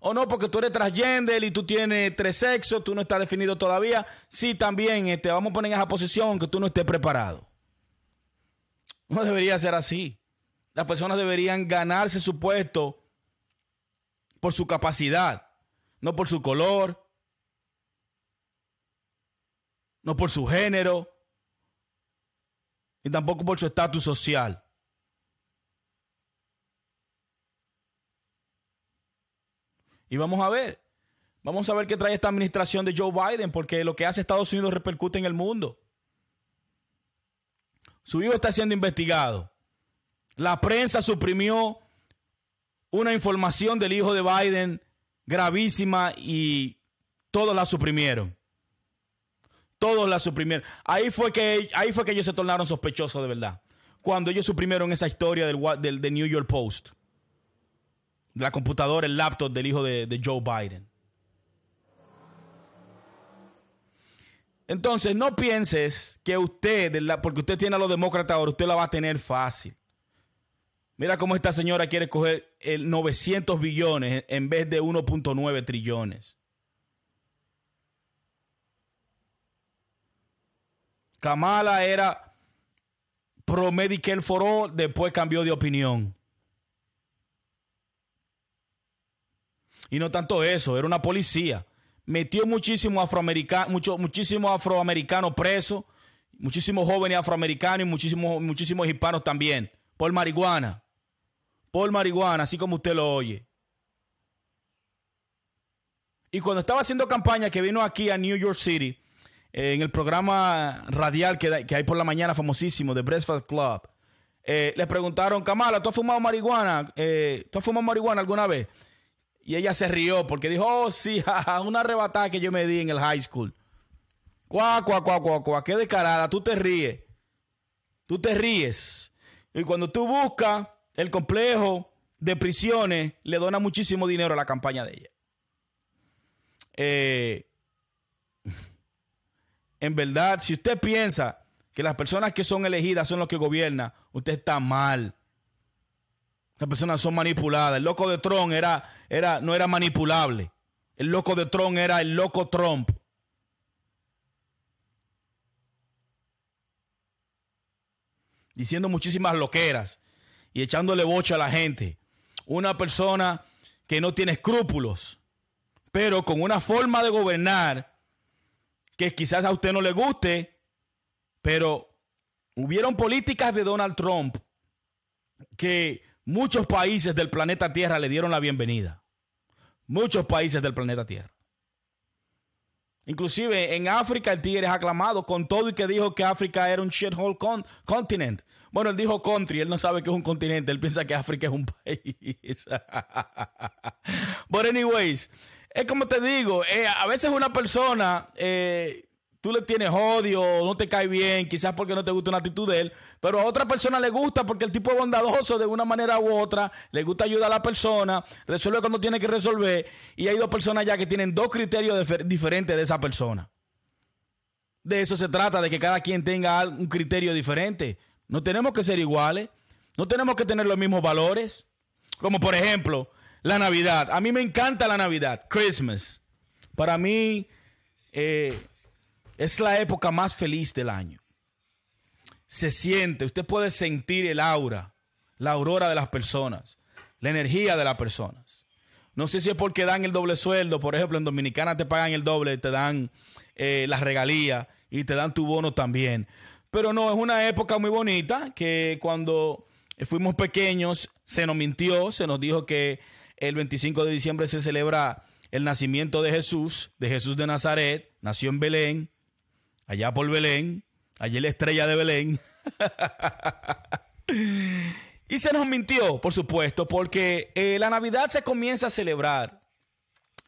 Speaker 1: O no, porque tú eres transgender y tú tienes tres sexos, tú no estás definido todavía. Sí, también te vamos a poner en esa posición aunque tú no estés preparado. No debería ser así. Las personas deberían ganarse su puesto por su capacidad no por su color, no por su género, y tampoco por su estatus social. Y vamos a ver, vamos a ver qué trae esta administración de Joe Biden, porque lo que hace Estados Unidos repercute en el mundo. Su hijo está siendo investigado. La prensa suprimió una información del hijo de Biden gravísima y todos la suprimieron. Todos la suprimieron. Ahí fue que, ahí fue que ellos se tornaron sospechosos de verdad. Cuando ellos suprimieron esa historia del, del, New York Post. La computadora, el laptop del hijo de, Joe Biden. Entonces, no pienses que usted, porque usted tiene a los demócratas ahora, usted la va a tener fácil. Mira cómo esta señora quiere coger el 900 billones en vez de 1.9 trillones. Kamala era pro Medicare for All, después cambió de opinión. Y no tanto eso, era una policía. Metió muchísimo afroamericano, mucho, muchísimos afroamericanos presos, muchísimos jóvenes afroamericanos y muchísimos, muchísimos hispanos también, por marihuana por marihuana, así como usted lo oye. Y cuando estaba haciendo campaña, que vino aquí a New York City, en el programa radial que, hay por la mañana famosísimo de Breakfast Club, eh, le preguntaron, Kamala, ¿tú has fumado marihuana? Eh, ¿Tú has fumado marihuana alguna vez? Y ella se rió porque dijo, oh, sí, [LAUGHS] una arrebatada que yo me di en el high school. Cuá, cuá, cuá, cuá, cuá, qué descarada, tú te ríes. Tú te ríes. Y cuando tú buscas el complejo de prisiones le dona muchísimo dinero a la campaña de ella. Eh, [LAUGHS] en verdad, si usted piensa que las personas que son elegidas son los que gobiernan, usted está mal. Las personas son manipuladas. El loco de Trump era, era, no era manipulable. El loco de Trump era el loco Trump. Diciendo muchísimas loqueras y echándole bocha a la gente. Una persona que no tiene escrúpulos, pero con una forma de gobernar que quizás a usted no le guste, pero hubieron políticas de Donald Trump que muchos países del planeta Tierra le dieron la bienvenida. Muchos países del planeta Tierra. Inclusive en África el tigre es aclamado con todo y que dijo que África era un shithole con continent. Bueno, él dijo country, él no sabe que es un continente, él piensa que África es un [LAUGHS] país. But anyways, es como te digo, eh, a veces una persona, eh, tú le tienes odio, no te cae bien, quizás porque no te gusta una actitud de él, pero a otra persona le gusta porque el tipo es bondadoso de una manera u otra, le gusta ayudar a la persona, resuelve cuando tiene que resolver, y hay dos personas ya que tienen dos criterios diferentes de esa persona. De eso se trata, de que cada quien tenga un criterio diferente. No tenemos que ser iguales, no tenemos que tener los mismos valores. Como por ejemplo, la Navidad. A mí me encanta la Navidad, Christmas. Para mí eh, es la época más feliz del año. Se siente, usted puede sentir el aura, la aurora de las personas, la energía de las personas. No sé si es porque dan el doble sueldo, por ejemplo, en Dominicana te pagan el doble, te dan eh, las regalías y te dan tu bono también. Pero no, es una época muy bonita que cuando fuimos pequeños se nos mintió, se nos dijo que el 25 de diciembre se celebra el nacimiento de Jesús, de Jesús de Nazaret, nació en Belén, allá por Belén, allí la estrella de Belén. [LAUGHS] y se nos mintió, por supuesto, porque eh, la Navidad se comienza a celebrar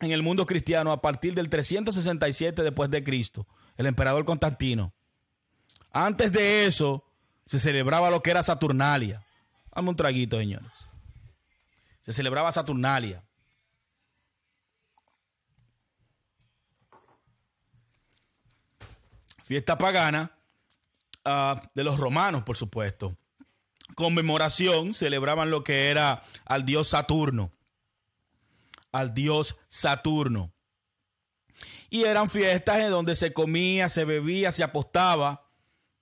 Speaker 1: en el mundo cristiano a partir del 367 después de Cristo, el emperador Constantino. Antes de eso se celebraba lo que era Saturnalia. Dame un traguito, señores se celebraba Saturnalia. Fiesta pagana ah, de los romanos, por supuesto. Conmemoración, celebraban lo que era al dios Saturno. Al dios Saturno. Y eran fiestas en donde se comía, se bebía, se apostaba.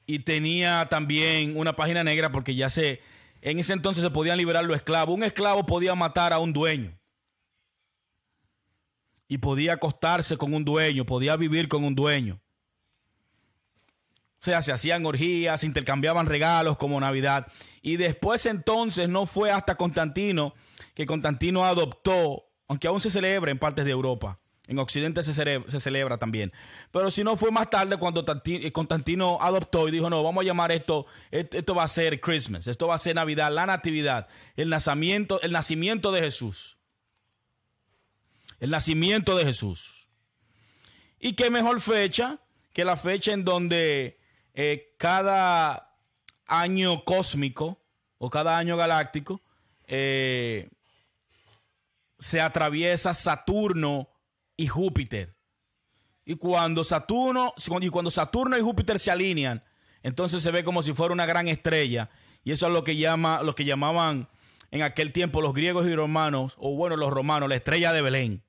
Speaker 1: Y tenía también una página negra porque ya se, en ese entonces se podían liberar los esclavos. Un esclavo podía matar a un dueño. Y podía acostarse con un dueño, podía vivir con un dueño. O sea, se hacían orgías, se intercambiaban regalos como Navidad. Y después entonces no fue hasta Constantino que Constantino adoptó, aunque aún se celebra en partes de Europa, en Occidente se celebra, también. Pero si no fue más tarde cuando eh, Constantino adoptó y dijo, no, vamos a llamar esto, esto va a ser Christmas, esto va a ser Navidad, la Natividad, el nacimiento, el nacimiento de Jesús. El nacimiento de Jesús. Y qué mejor fecha que la fecha en donde eh, cada año cósmico o cada año galáctico eh, se atraviesa Saturno y Júpiter. Y cuando Saturno, y cuando Saturno y Júpiter se alinean, entonces se ve como si fuera una gran estrella. Y eso es lo que llama, lo que llamaban en aquel tiempo los griegos y romanos, o bueno, los romanos, la estrella de Belén.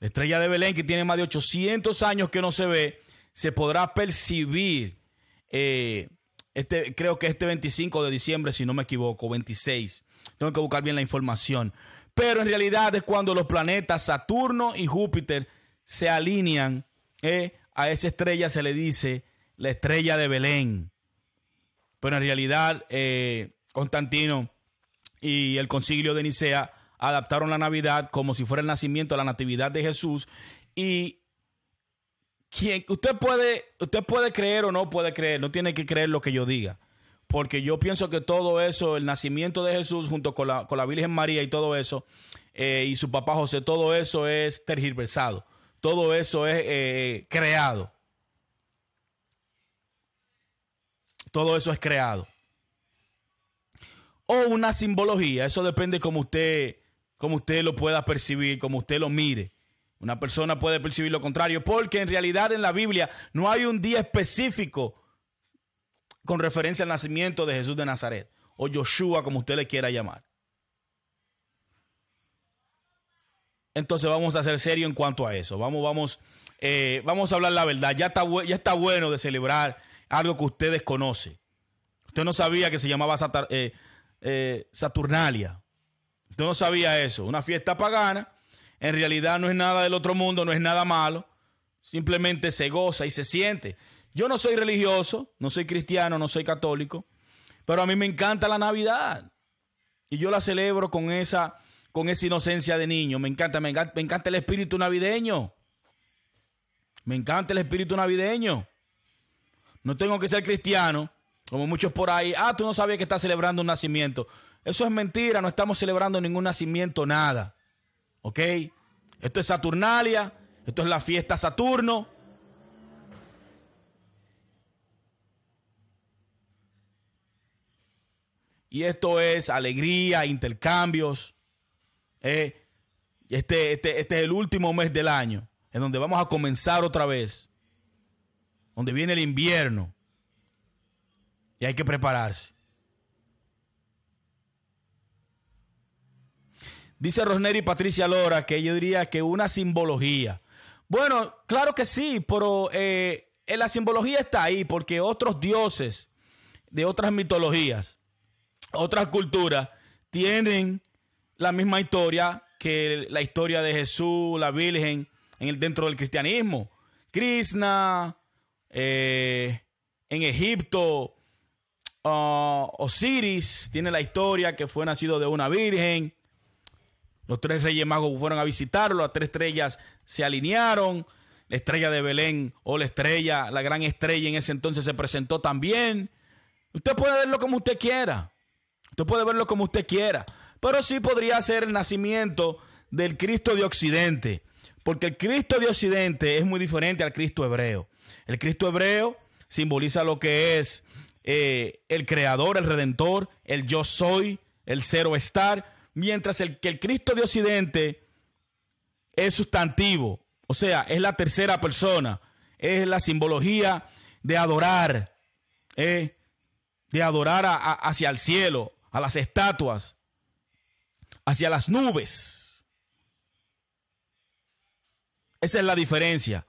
Speaker 1: La estrella de Belén, que tiene más de 800 años que no se ve, se podrá percibir, eh, este, creo que este 25 de diciembre, si no me equivoco, 26. Tengo que buscar bien la información. Pero en realidad es cuando los planetas Saturno y Júpiter se alinean. Eh, a esa estrella se le dice la estrella de Belén. Pero en realidad eh, Constantino y el concilio de Nicea adaptaron la Navidad como si fuera el nacimiento, la natividad de Jesús. Y quien, usted, puede, usted puede creer o no puede creer, no tiene que creer lo que yo diga porque yo pienso que todo eso, el nacimiento de Jesús junto con la, con la Virgen María y todo eso, eh, y su papá José, todo eso es tergiversado, todo eso es eh, creado. Todo eso es creado. O una simbología, eso depende como usted, como usted lo pueda percibir, como usted lo mire. Una persona puede percibir lo contrario, porque en realidad en la Biblia no hay un día específico con referencia al nacimiento de Jesús de Nazaret, o Joshua, como usted le quiera llamar. Entonces vamos a ser serios en cuanto a eso. Vamos, vamos, eh, vamos a hablar la verdad. Ya está, ya está bueno de celebrar algo que ustedes conocen. Usted no sabía que se llamaba eh, eh, Saturnalia. Usted no sabía eso. Una fiesta pagana. En realidad no es nada del otro mundo, no es nada malo. Simplemente se goza y se siente. Yo no soy religioso, no soy cristiano, no soy católico, pero a mí me encanta la Navidad. Y yo la celebro con esa, con esa inocencia de niño. Me encanta, me encanta, el espíritu navideño. Me encanta el espíritu navideño. No tengo que ser cristiano, como muchos por ahí. Ah, tú no sabías que estás celebrando un nacimiento. Eso es mentira, no estamos celebrando ningún nacimiento, nada. ¿Ok? Esto es Saturnalia, esto es la fiesta Saturno. Y esto es alegría, intercambios. Eh, este, este, este es el último mes del año, en donde vamos a comenzar otra vez. Donde viene el invierno. Y hay que prepararse. Dice Rosneri y Patricia Lora que yo diría que una simbología. Bueno, claro que sí, pero eh, la simbología está ahí porque otros dioses de otras mitologías, otras culturas, tienen la misma historia que la historia de Jesús, la Virgen, en el, dentro del cristianismo. Krishna, eh, en Egipto, uh, Osiris tiene la historia que fue nacido de una virgen. Los tres reyes magos fueron a visitarlo, las tres estrellas se alinearon. La estrella de Belén o la estrella, la gran estrella en ese entonces se presentó también. Usted puede verlo como usted quiera. Usted puede verlo como usted quiera. Pero sí podría ser el nacimiento del Cristo de Occidente. Porque el Cristo de Occidente es muy diferente al Cristo hebreo. El Cristo hebreo simboliza lo que es eh, el creador, el redentor, el yo soy, el cero estar, mientras el que el Cristo de Occidente es sustantivo, o sea, es la tercera persona, es la simbología de adorar, de adorar hacia el cielo, a las estatuas, hacia las nubes. Esa es la diferencia.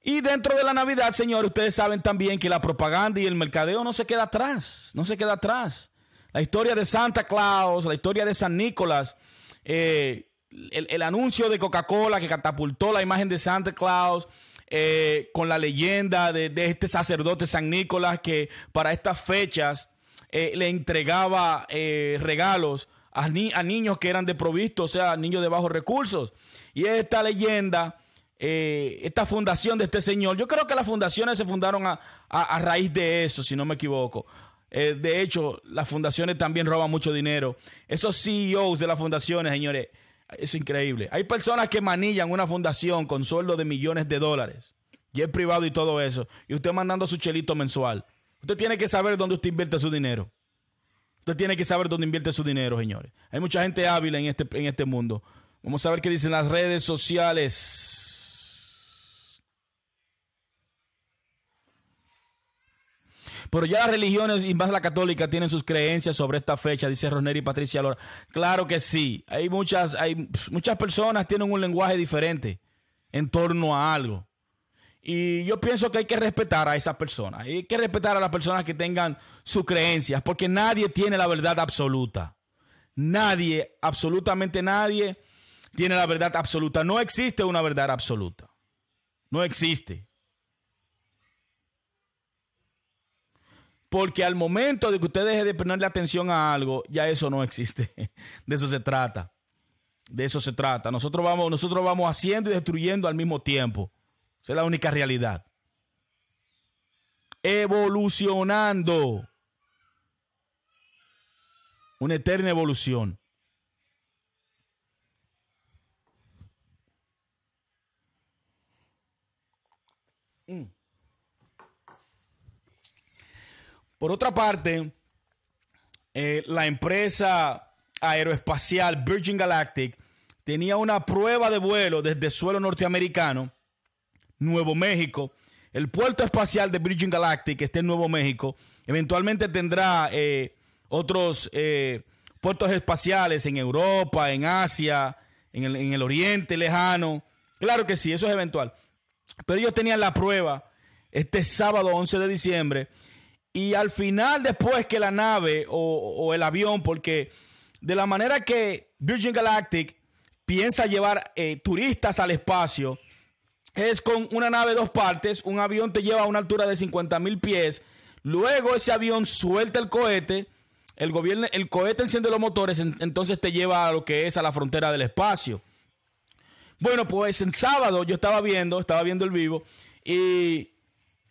Speaker 1: Y dentro de la Navidad, señores, ustedes saben también que la propaganda y el mercadeo no se queda atrás, no se queda atrás. La historia de Santa Claus, la historia de San Nicolás, eh, el, anuncio de Coca-Cola que catapultó la imagen de Santa Claus, eh, con la leyenda de, este sacerdote San Nicolás que para estas fechas eh, le entregaba regalos a, a, niños que eran desprovistos, o sea, niños de bajos recursos. Y esta leyenda eh, esta fundación de este señor. Yo creo que las fundaciones se fundaron a, raíz de eso, si no me equivoco. Eh, de hecho, las fundaciones también roban mucho dinero. Esos CEOs de las fundaciones, señores, es increíble. Hay personas que manillan una fundación con sueldo de millones de dólares. Y es privado y todo eso. Y usted mandando su chelito mensual. Usted tiene que saber dónde usted invierte su dinero. Usted tiene que saber dónde invierte su dinero, señores. Hay mucha gente hábil en este, en este mundo. Vamos a ver qué dicen las redes sociales. Pero ya las religiones y más la católica tienen sus creencias sobre esta fecha, dice Roneri y Patricia Lora. Claro que sí. Hay muchas, hay muchas personas tienen un lenguaje diferente en torno a algo. Y yo pienso que hay que respetar a esas personas. Hay que respetar a las personas que tengan sus creencias, porque nadie tiene la verdad absoluta. Nadie, absolutamente nadie, tiene la verdad absoluta. No existe una verdad absoluta. No existe. Porque al momento de que usted deje de ponerle atención a algo, ya eso no existe. [LAUGHS] De eso se trata. De eso se trata. Nosotros vamos, nosotros vamos haciendo y destruyendo al mismo tiempo. Esa es la única realidad. Evolucionando. Una eterna evolución. Por otra parte, eh, la empresa aeroespacial Virgin Galactic tenía una prueba de vuelo desde suelo norteamericano, Nuevo México. El puerto espacial de Virgin Galactic, que está en Nuevo México, eventualmente tendrá eh, otros eh, puertos espaciales en Europa, en Asia, en el, en el Oriente lejano. Claro que sí, eso es eventual. Pero ellos tenían la prueba este sábado 11 de diciembre y al final, después que la nave o, el avión, porque de la manera que Virgin Galactic piensa llevar eh, turistas al espacio, es con una nave de dos partes, un avión te lleva a una altura de 50 mil pies, luego ese avión suelta el cohete, el, gobierno, el cohete enciende los motores, entonces te lleva a lo que es a la frontera del espacio. Bueno, pues en sábado yo estaba viendo, estaba viendo el vivo y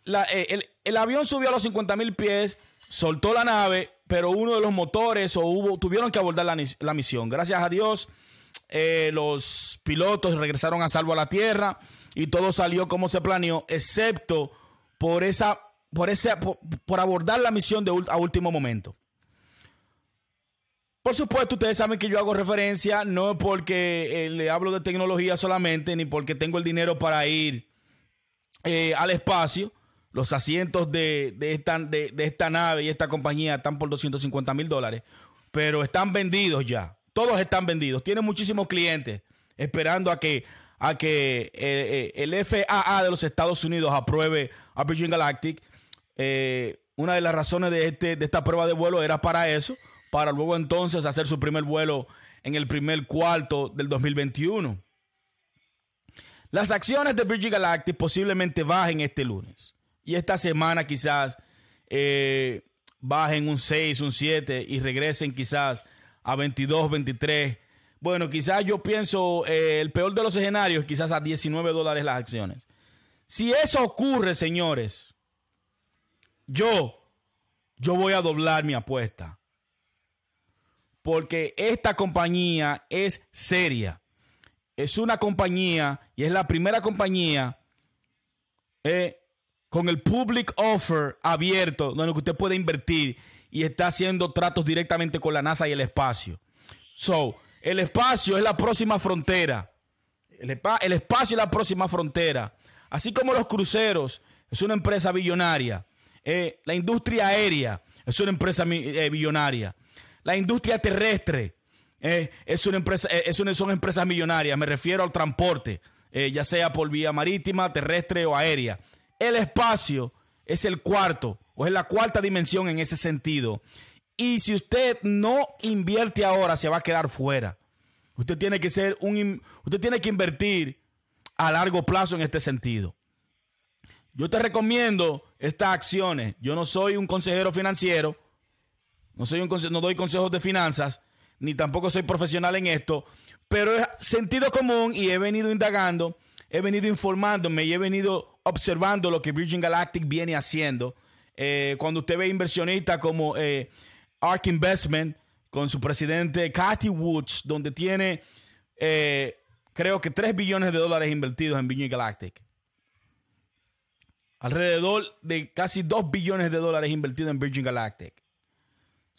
Speaker 1: eh, el, avión subió a los 50 mil pies, soltó la nave, pero uno de los motores o hubo, tuvieron que abordar la, misión. Gracias a Dios, eh, los pilotos regresaron a salvo a la tierra y todo salió como se planeó, excepto por esa, por ese, por, abordar la misión de, a último momento. Por supuesto, ustedes saben que yo hago referencia no porque eh, le hablo de tecnología solamente, ni porque tengo el dinero para ir al espacio, los asientos de, esta, de, esta nave y esta compañía están por 250 mil dólares, pero están vendidos ya. Todos están vendidos. Tienen muchísimos clientes esperando a que, a que eh, eh, el FAA de los Estados Unidos apruebe a Virgin Galactic. Eh, una de las razones de, este, de esta prueba de vuelo era para eso, para luego entonces hacer su primer vuelo en el primer cuarto del 2021. Las acciones de Virgin Galactic posiblemente bajen este lunes. Y esta semana quizás eh, bajen un 6, un 7 y regresen quizás a 22, 23. Bueno, quizás yo pienso eh, el peor de los escenarios, quizás a 19 dólares las acciones. Si eso ocurre, señores, yo, yo voy a doblar mi apuesta. Porque esta compañía es seria. Es una compañía y es la primera compañía eh, con el public offer abierto, donde usted puede invertir y está haciendo tratos directamente con la NASA y el espacio. So, el espacio es la próxima frontera. El, espacio es la próxima frontera. Así como los cruceros es una empresa billonaria. Eh, la industria aérea es una empresa eh, billonaria. La industria terrestre eh, es una empresa, es son empresas millonarias. Me refiero al transporte, ya sea por vía marítima, terrestre o aérea. El espacio es el cuarto o es la cuarta dimensión en ese sentido. Y si usted no invierte ahora, se va a quedar fuera. Usted tiene que ser un usted tiene que invertir a largo plazo en este sentido. Yo te recomiendo estas acciones. Yo no soy un consejero financiero, no soy un no doy consejos de finanzas, ni tampoco soy profesional en esto, pero es sentido común y he venido indagando, he venido informándome y he venido observando lo que Virgin Galactic viene haciendo. Eh, cuando usted ve inversionistas como eh, Ark Investment, con su presidente Cathy Woods, donde tiene eh, creo que 3 billones de dólares invertidos en Virgin Galactic. Alrededor de casi 2 billones de dólares invertidos en Virgin Galactic.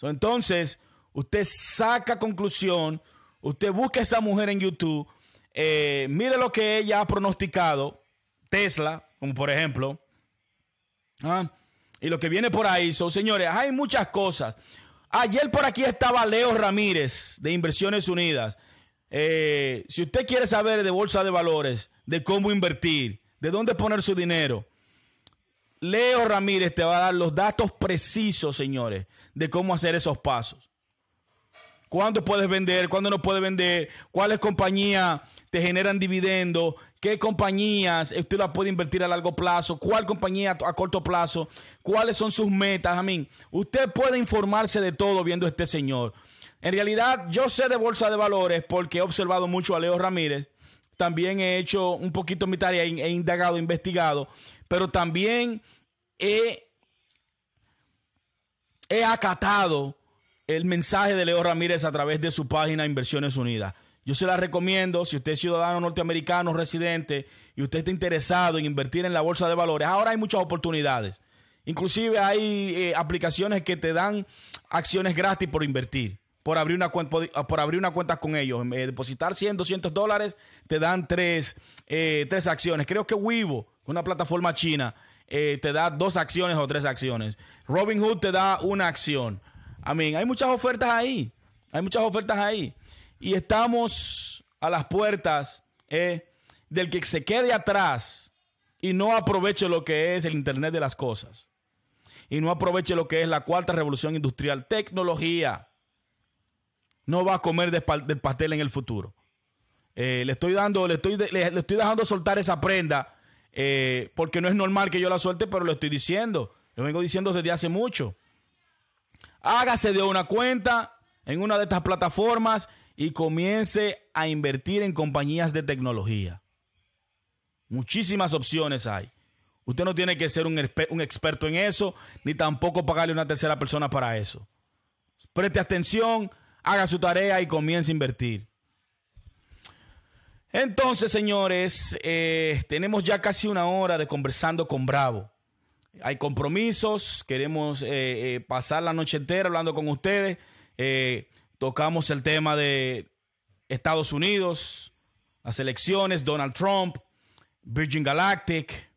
Speaker 1: entonces, usted saca conclusión, usted busca a esa mujer en YouTube, mire lo que ella ha pronosticado, Tesla, como por ejemplo. ¿ah? Y lo que viene por ahí son, señores, hay muchas cosas. Ayer por aquí estaba Leo Ramírez de Inversiones Unidas. Eh, si usted quiere saber de bolsa de valores, de cómo invertir, de dónde poner su dinero, Leo Ramírez te va a dar los datos precisos, señores, de cómo hacer esos pasos. ¿Cuándo puedes vender? ¿Cuándo no puedes vender? ¿Cuáles compañías te generan dividendos? ¿Qué compañías usted la puede invertir a largo plazo? ¿Cuál compañía a corto plazo? ¿Cuáles son sus metas? A mí, usted puede informarse de todo viendo a este señor. En realidad, yo sé de bolsa de valores porque he observado mucho a Leo Ramírez. También he hecho un poquito mi tarea, he indagado, investigado, pero también he, he acatado el mensaje de Leo Ramírez a través de su página Inversiones Unidas. Yo se la recomiendo si usted es ciudadano norteamericano residente y usted está interesado en invertir en la bolsa de valores. Ahora hay muchas oportunidades. Inclusive hay eh, aplicaciones que te dan acciones gratis por invertir, por abrir una, cuenta, por abrir una cuenta con ellos. Eh, depositar 100, 200 dólares, te dan tres, eh, tres acciones. Creo que Weibo, una plataforma china, te da dos acciones o tres acciones. Robinhood te da una acción. Amén. Hay muchas ofertas ahí. Hay muchas ofertas ahí. Y estamos a las puertas eh, del que se quede atrás y no aproveche lo que es el Internet de las cosas. Y no aproveche lo que es la cuarta revolución industrial. Tecnología. No va a comer del pastel en el futuro. Eh, le estoy dando, le estoy, le, estoy dejando soltar esa prenda eh, porque no es normal que yo la suelte, pero lo estoy diciendo. Lo vengo diciendo desde hace mucho hágase de una cuenta en una de estas plataformas y comience a invertir en compañías de tecnología. Muchísimas opciones hay. Usted no tiene que ser un, experto en eso, ni tampoco pagarle una tercera persona para eso. Preste atención, haga su tarea y comience a invertir. Entonces, señores, eh, tenemos ya casi una hora de conversando con Bravo. Hay compromisos, queremos eh, eh, pasar la noche entera hablando con ustedes. Tocamos el tema de Estados Unidos, las elecciones, Donald Trump, Virgin Galactic.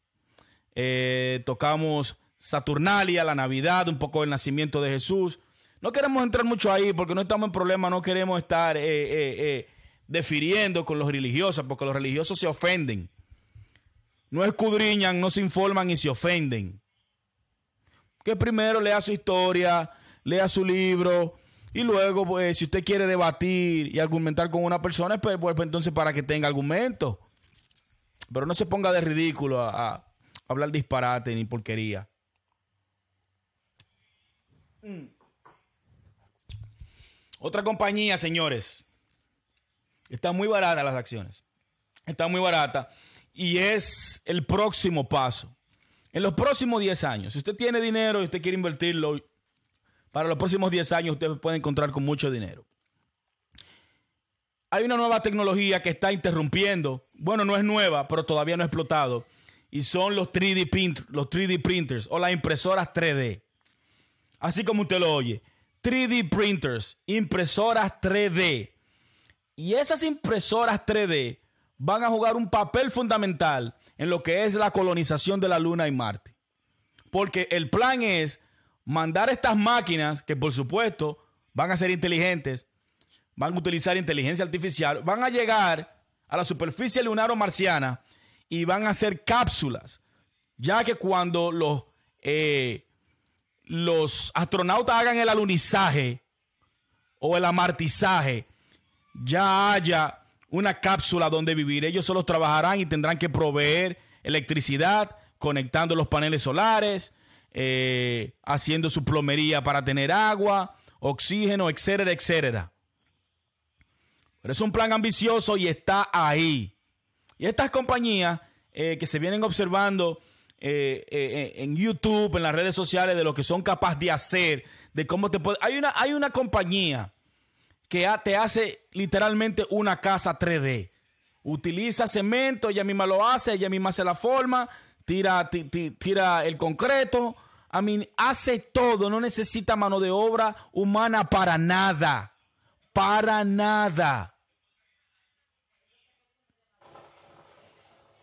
Speaker 1: tocamos Saturnalia, la Navidad, un poco el nacimiento de Jesús. No queremos entrar mucho ahí porque no estamos en problema, no queremos estar defiriendo con los religiosos, porque los religiosos se ofenden. No escudriñan, no se informan y se ofenden. Que primero lea su historia, lea su libro y luego, pues, si usted quiere debatir y argumentar con una persona, pues, pues entonces para que tenga argumento. Pero no se ponga de ridículo a, a hablar disparate ni porquería. Mm. Otra compañía, señores, Está muy barata las acciones. Está muy barata. Y es el próximo paso. En los próximos 10 años, si usted tiene dinero y usted quiere invertirlo, para los próximos 10 años usted puede encontrar con mucho dinero. Hay una nueva tecnología que está interrumpiendo. Bueno, no es nueva, pero todavía no ha explotado. Y son los 3D, los 3D printers o las impresoras 3D. Así como usted lo oye. 3D printers, impresoras 3D. Y esas impresoras 3D van a jugar un papel fundamental en lo que es la colonización de la Luna y Marte. Porque el plan es mandar estas máquinas, que por supuesto van a ser inteligentes, van a utilizar inteligencia artificial, van a llegar a la superficie lunar o marciana y van a hacer cápsulas, ya que cuando los, eh, los astronautas hagan el alunizaje o el amartizaje, ya haya una cápsula donde vivir. Ellos solo trabajarán y tendrán que proveer electricidad, conectando los paneles solares, eh, haciendo su plomería para tener agua, oxígeno, etcétera, etcétera. Pero es un plan ambicioso y está ahí. Y estas compañías eh, que se vienen observando eh, en YouTube, en las redes sociales, de lo que son capaces de hacer, de cómo te puede... Hay una, hay una compañía que te hace literalmente una casa 3D. Utiliza cemento, ella misma lo hace, ella misma hace la forma, tira, tira el concreto. A mí hace todo, no necesita mano de obra humana para nada. Para nada.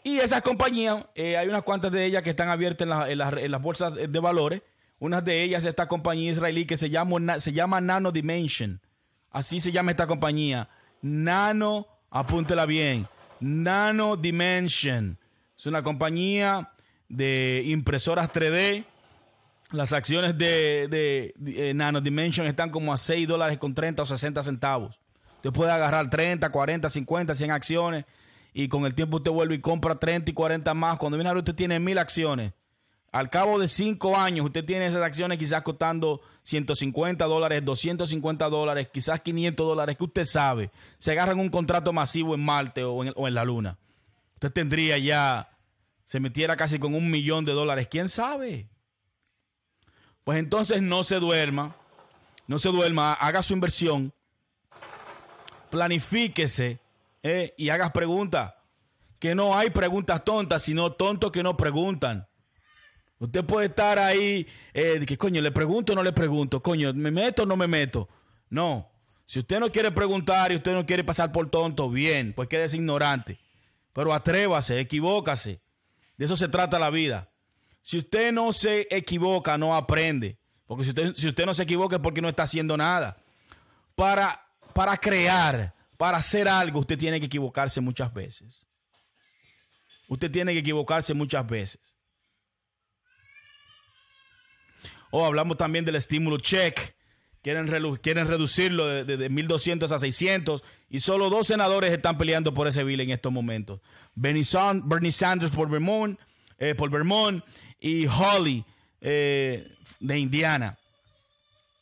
Speaker 1: Y esas compañías, eh, hay unas cuantas de ellas que están abiertas en, las bolsas de valores. Una de ellas, esta compañía israelí que se llama, se llama Nano Dimension. Así se llama esta compañía. Nano, apúntela bien. Nano Dimension. Es una compañía de impresoras 3D. Las acciones de, eh, Nano Dimension están como a 6 dólares con 30 o 60 centavos. Usted puede agarrar 30, 40, 50, 100 acciones y con el tiempo usted vuelve y compra 30 y 40 más. Cuando viene a ver, usted tiene mil acciones. Al cabo de cinco años, usted tiene esas acciones quizás costando 150 dólares, 250 dólares, quizás 500 dólares, que usted sabe. Se agarran un contrato masivo en Marte o en, la Luna. Usted tendría ya, se metiera casi con un millón de dólares. ¿Quién sabe? Pues entonces no se duerma, no se duerma, haga su inversión, planifíquese eh, y haga preguntas. Que no hay preguntas tontas, sino tontos que no preguntan. Usted puede estar ahí, eh, de que coño, le pregunto o no le pregunto, coño, ¿me meto o no me meto? No. Si usted no quiere preguntar y usted no quiere pasar por tonto, bien, pues quédese ignorante. Pero atrévase, equivócase. De eso se trata la vida. Si usted no se equivoca, no aprende. Porque si usted, si usted no se equivoca es porque no está haciendo nada. Para, para crear, para hacer algo, usted tiene que equivocarse muchas veces. Usted tiene que equivocarse muchas veces. O oh, hablamos también del estímulo check. Quieren, reducirlo de, de, 1.200 a 600 y solo dos senadores están peleando por ese bill en estos momentos. Bernie, Sanders por Vermont, eh, por Vermont y Holly eh, de Indiana.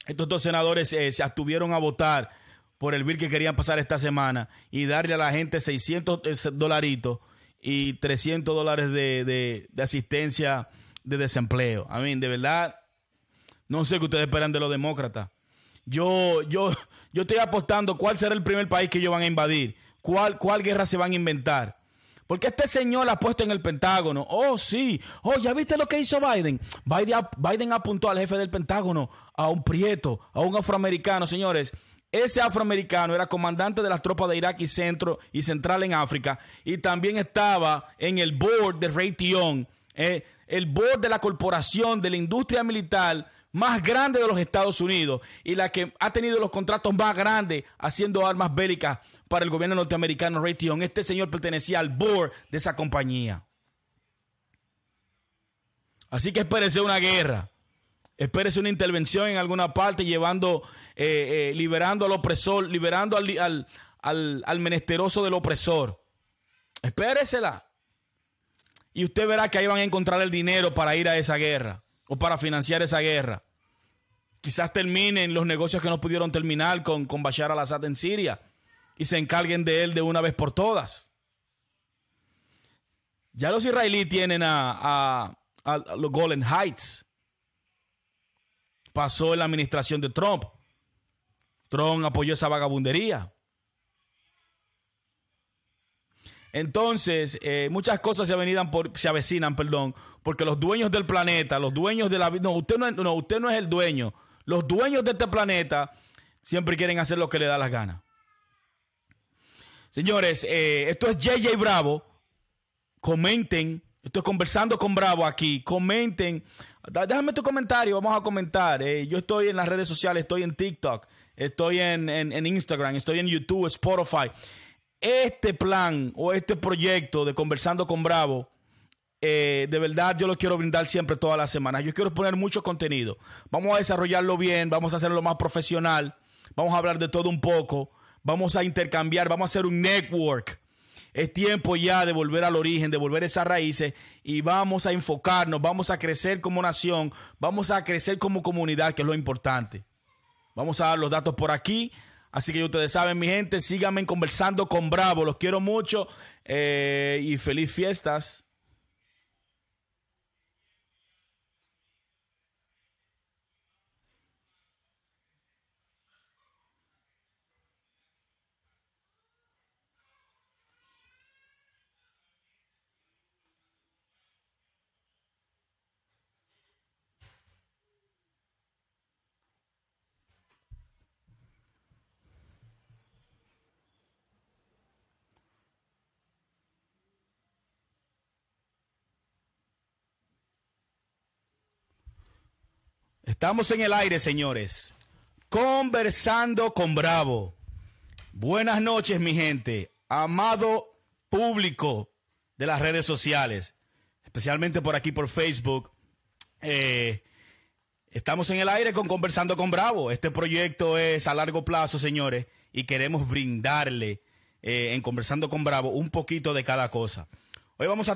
Speaker 1: Estos dos senadores eh, se abstuvieron a votar por el bill que querían pasar esta semana y darle a la gente 600 eh, dolaritos y 300 dólares de, asistencia de desempleo. A mí, de verdad, no sé qué ustedes esperan de los demócratas. Yo, yo, yo estoy apostando cuál será el primer país que ellos van a invadir, cuál, cuál guerra se van a inventar. Porque este señor ha puesto en el Pentágono. Oh, sí. Oh, ¿ya viste lo que hizo Biden? Biden, Biden apuntó al jefe del Pentágono, a un prieto, a un afroamericano, señores. Ese afroamericano era comandante de las tropas de Irak y Centro y Central en África y también estaba en el board de Raytheon, eh, el board de la corporación de la industria militar más grande de los Estados Unidos y la que ha tenido los contratos más grandes haciendo armas bélicas para el gobierno norteamericano Raytheon. Este señor pertenecía al board de esa compañía. Así que espérese una guerra. Espérese una intervención en alguna parte llevando, eh, eh, liberando al opresor, liberando al, al, menesteroso del opresor. Espéresela. Y usted verá que ahí van a encontrar el dinero para ir a esa guerra o para financiar esa guerra. Quizás terminen los negocios que no pudieron terminar con, con Bashar al-Assad en Siria y se encarguen de él de una vez por todas. Ya los israelíes tienen a, a los Golden Heights pasó en la administración de Trump. Trump apoyó esa vagabundería. Entonces, eh, muchas cosas se, avenidan por, se avecinan, perdón, porque los dueños del planeta, los dueños de la vida, no usted no, no, usted no es el dueño. Los dueños de este planeta siempre quieren hacer lo que le da las ganas. Señores, eh, esto es JJ Bravo. Comenten Estoy conversando con Bravo aquí. Comenten. Déjame tu comentario. Vamos a comentar. Eh, yo estoy en las redes sociales. Estoy en TikTok. Estoy en, Instagram. Estoy en YouTube, Spotify. Este plan o este proyecto de Conversando con Bravo, eh, de verdad yo lo quiero brindar siempre todas las semanas. Yo quiero poner mucho contenido. Vamos a desarrollarlo bien. Vamos a hacerlo más profesional. Vamos a hablar de todo un poco. Vamos a intercambiar. Vamos a hacer un network es tiempo ya de volver al origen, de volver a esas raíces y vamos a enfocarnos, vamos a crecer como nación, vamos a crecer como comunidad, que es lo importante. Vamos a dar los datos por aquí. Así que ustedes saben, mi gente, síganme conversando con Bravo. Los quiero mucho eh, y feliz fiestas. Estamos en el aire, señores. Conversando con Bravo. Buenas noches, mi gente. Amado público de las redes sociales, especialmente por aquí por Facebook. Eh, estamos en el aire con Conversando con Bravo. Este proyecto es a largo plazo, señores, y queremos brindarle eh, en Conversando con Bravo un poquito de cada cosa. Hoy vamos a